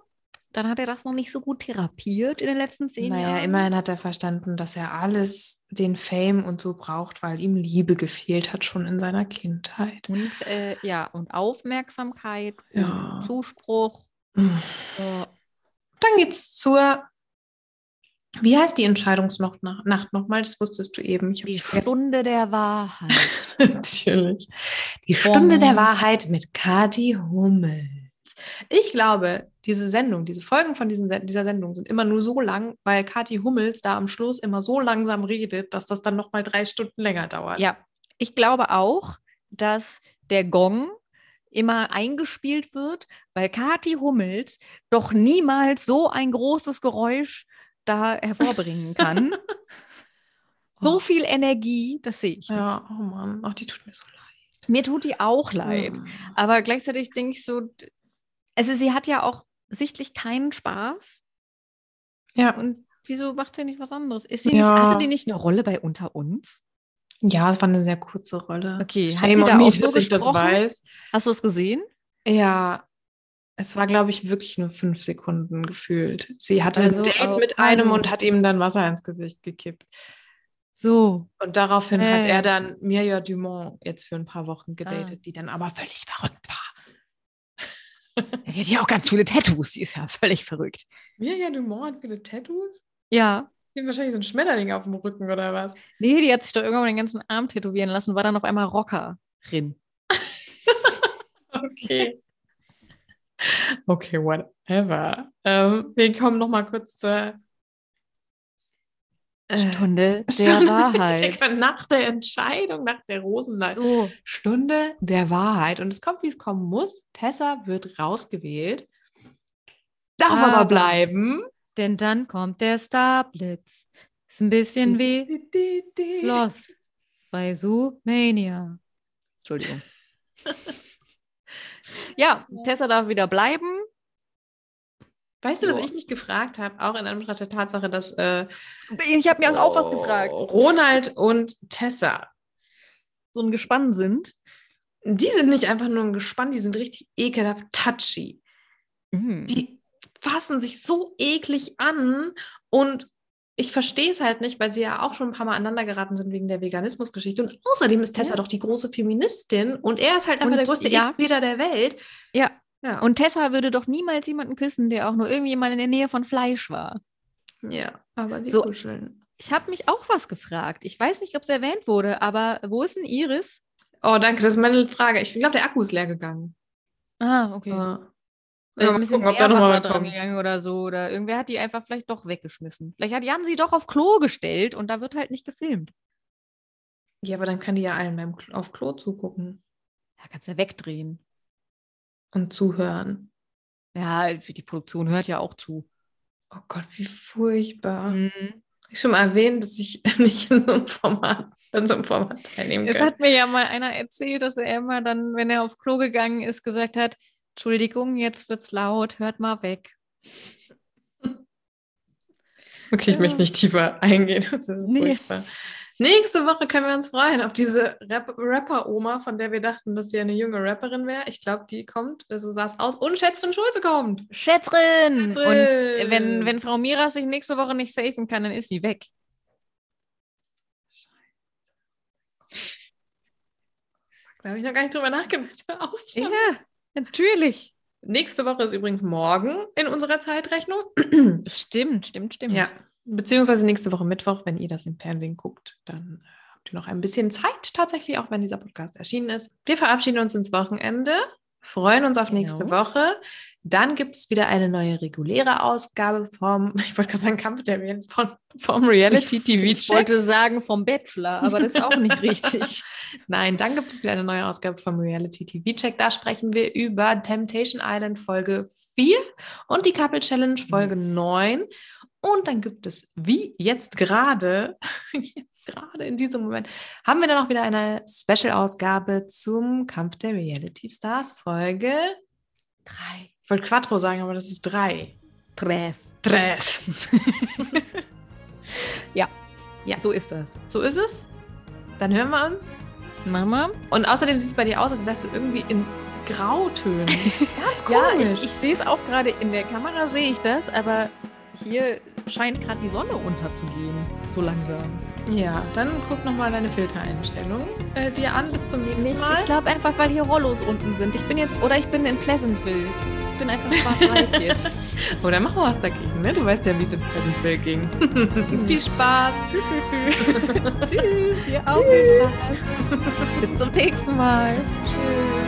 Speaker 3: dann hat er das noch nicht so gut therapiert in den letzten zehn
Speaker 2: Naja,
Speaker 3: Jahren.
Speaker 2: immerhin hat er verstanden, dass er alles den Fame und so braucht, weil ihm Liebe gefehlt hat schon in seiner Kindheit.
Speaker 3: Und äh, ja, und Aufmerksamkeit,
Speaker 2: Ja.
Speaker 3: und Zuspruch.
Speaker 2: Dann
Speaker 3: Ja.
Speaker 2: geht's zur Wie heißt die Entscheidungsnacht Nacht nochmal? Das wusstest du eben.
Speaker 3: Die. Stunde der Wahrheit.
Speaker 2: Natürlich. Die Stunde der
Speaker 3: Bom.
Speaker 2: Wahrheit mit Kati Hummels. Ich glaube, diese Sendung, diese Folgen von diesen, Sen- dieser Sendung sind immer nur so lang, weil Kati Hummels da am Schluss immer so langsam redet, dass das dann nochmal drei Stunden länger dauert.
Speaker 3: Ja, ich glaube auch, dass der Gong immer eingespielt wird, weil Kati Hummels doch niemals so ein großes Geräusch da hervorbringen kann. so viel Energie, das sehe ich. nicht.
Speaker 2: Ja, oh Mann. Ach, die tut mir so leid.
Speaker 3: Mir tut die auch leid.
Speaker 2: Mm.
Speaker 3: Aber gleichzeitig denke ich so, also sie hat ja auch sichtlich keinen Spaß.
Speaker 2: Ja.
Speaker 3: Und wieso macht sie nicht was anderes? Ist sie
Speaker 2: Ja.
Speaker 3: nicht, hatte die nicht eine Rolle bei Unter uns?
Speaker 2: Ja, es war eine sehr kurze Rolle.
Speaker 3: Okay, hat sie da
Speaker 2: me,
Speaker 3: auch so
Speaker 2: dass ich das weiß.
Speaker 3: Hast du es gesehen?
Speaker 2: Ja, es war, glaube ich, wirklich nur fünf Sekunden gefühlt. Sie hatte
Speaker 3: Also
Speaker 2: ein Date mit einem und hat ihm dann Wasser ins Gesicht gekippt.
Speaker 3: So.
Speaker 2: Und daraufhin hat
Speaker 3: Hey.
Speaker 2: er dann Mirja Dumont jetzt für ein paar Wochen gedatet,
Speaker 3: Ah.
Speaker 2: die dann aber völlig verrückt war.
Speaker 3: Die hat ja auch ganz viele Tattoos, die ist ja völlig verrückt.
Speaker 2: Mirja Dumont hat viele Tattoos?
Speaker 3: Ja.
Speaker 2: Die hat wahrscheinlich so ein Schmetterling auf dem Rücken oder was?
Speaker 3: Nee, die hat sich doch irgendwann den ganzen Arm tätowieren lassen und war dann auf einmal Rockerin.
Speaker 2: Okay. Okay, whatever. Ähm, wir kommen noch mal kurz zur
Speaker 3: Stunde der
Speaker 2: Stunde-
Speaker 3: Wahrheit.
Speaker 2: Denke, nach der Entscheidung, nach der Rosenleid.
Speaker 3: So.
Speaker 2: Stunde der Wahrheit. Und es kommt, wie es kommen muss. Tessa wird rausgewählt, darf aber,
Speaker 3: Aber-
Speaker 2: bleiben.
Speaker 3: Denn dann kommt der Starblitz. Ist ein bisschen wie Sloth bei Zoomania. Entschuldigung. ja, Tessa darf wieder bleiben.
Speaker 2: Weißt du, was
Speaker 3: Ja.
Speaker 2: ich mich gefragt habe, auch in Anbetracht der Tatsache, dass äh,
Speaker 3: Ich habe mir auch was gefragt.
Speaker 2: Ronald und Tessa,
Speaker 3: So ein Gespann sind.
Speaker 2: die sind nicht einfach nur ein Gespann, die sind richtig ekelhaft touchy.
Speaker 3: Mhm.
Speaker 2: die fassen sich so eklig an und ich verstehe es halt nicht, weil sie ja auch schon ein paar Mal aneinander geraten sind wegen der Veganismusgeschichte. Und außerdem ist Tessa
Speaker 3: Ja.
Speaker 2: doch die große Feministin und er ist halt einfach
Speaker 3: Und
Speaker 2: der größte
Speaker 3: ja.
Speaker 2: Ekpeter der Welt.
Speaker 3: Ja,
Speaker 2: Ja.
Speaker 3: und Tessa würde doch niemals jemanden küssen, der auch nur irgendwie mal in der Nähe von Fleisch war.
Speaker 2: ja, aber sie
Speaker 3: So.
Speaker 2: kuscheln.
Speaker 3: Ich habe mich auch was gefragt. Ich weiß nicht, ob es erwähnt wurde, aber wo ist denn Iris?
Speaker 2: Oh, danke, das ist meine Frage. Ich glaube, der Akku ist leer gegangen.
Speaker 3: Ah, okay.
Speaker 2: Ja.
Speaker 3: Da ist
Speaker 2: Ja,
Speaker 3: ein bisschen
Speaker 2: gucken, ob da
Speaker 3: mehr
Speaker 2: noch mal
Speaker 3: Wasser
Speaker 2: was
Speaker 3: dran gegangen oder so. Oder irgendwer hat die einfach vielleicht doch weggeschmissen. Vielleicht hat Jan sie doch auf Klo gestellt und da wird halt nicht gefilmt.
Speaker 2: ja, aber dann kann die ja allen beim Klo- auf Klo zugucken
Speaker 3: Da kannst du wegdrehen.
Speaker 2: Und zuhören.
Speaker 3: Ja, für die Produktion hört ja auch zu.
Speaker 2: Oh Gott, wie furchtbar.
Speaker 3: Mhm.
Speaker 2: Ich schon mal erwähnt, dass ich nicht in so einem Format, an so einem Format teilnehmen
Speaker 3: Es
Speaker 2: kann.
Speaker 3: hat mir ja mal einer erzählt, dass er immer dann, wenn er auf Klo gegangen ist, gesagt hat, Entschuldigung, jetzt wird's laut, hört mal weg.
Speaker 2: Okay, ich
Speaker 3: Ja.
Speaker 2: möchte nicht tiefer eingehen. Das ist
Speaker 3: Nee.
Speaker 2: furchtbar. Nächste Woche können wir uns freuen auf diese Rap Rapper-Oma, von der wir dachten, dass sie eine junge Rapperin wäre. Ich glaube, die kommt, so sah es aus. Und Schätzrin Schulze kommt.
Speaker 3: Schätzrin!
Speaker 2: Schätzrin!
Speaker 3: Und wenn, wenn Frau Mira sich nächste Woche nicht safen kann, dann ist sie weg.
Speaker 2: Da habe ich noch gar nicht drüber nachgedacht.
Speaker 3: Ja, natürlich.
Speaker 2: Nächste Woche ist übrigens morgen in unserer Zeitrechnung.
Speaker 3: Stimmt, stimmt, stimmt.
Speaker 2: Ja, beziehungsweise nächste Woche Mittwoch, wenn ihr das im Fernsehen guckt, dann äh, habt ihr noch ein bisschen Zeit tatsächlich, auch wenn dieser Podcast erschienen ist. Wir verabschieden uns ins Wochenende, freuen uns auf nächste
Speaker 3: Genau.
Speaker 2: Woche. Dann gibt es wieder eine neue reguläre Ausgabe vom, ich wollte gerade sagen, Kampf der Real, von, vom Reality TV
Speaker 3: Ich wollte sagen vom Bachelor, aber das ist auch nicht richtig.
Speaker 2: Nein, dann gibt es wieder eine neue Ausgabe vom Reality TV Check. Da sprechen wir über Temptation Island Folge 4 und die Couple Challenge Folge 9. Und dann gibt es, wie jetzt gerade, jetzt gerade in diesem Moment, haben wir dann auch wieder eine Special-Ausgabe zum Kampf der Reality Stars Folge
Speaker 3: Drei.
Speaker 2: Ich wollte Quattro sagen, aber das ist 3.
Speaker 3: Tres.
Speaker 2: Tres.
Speaker 3: Ja.
Speaker 2: Ja.
Speaker 3: So ist das.
Speaker 2: So ist es. Dann hören wir uns.
Speaker 3: Mama?
Speaker 2: Und außerdem sieht es bei dir aus, als wärst du irgendwie in Grautönen. Ganz
Speaker 3: Ja,
Speaker 2: komisch.
Speaker 3: ich, ich sehe es auch gerade in der Kamera, sehe ich das, aber hier scheint gerade die Sonne unterzugehen, so langsam.
Speaker 2: Ja, dann guck nochmal deine Filtereinstellung äh, dir an. Bis zum nächsten Mal.
Speaker 3: Ich glaube einfach, weil hier Rollos unten sind. Ich bin jetzt, oder ich bin in Pleasantville. Ich bin einfach schwarz-weiß jetzt.
Speaker 2: Oder machen wir was dagegen, ne? Du weißt ja, wie es in Pleasantville ging. Viel Spaß.
Speaker 3: Tschüss, dir auch.
Speaker 2: Tschüss.
Speaker 3: Bis zum nächsten Mal. Tschüss.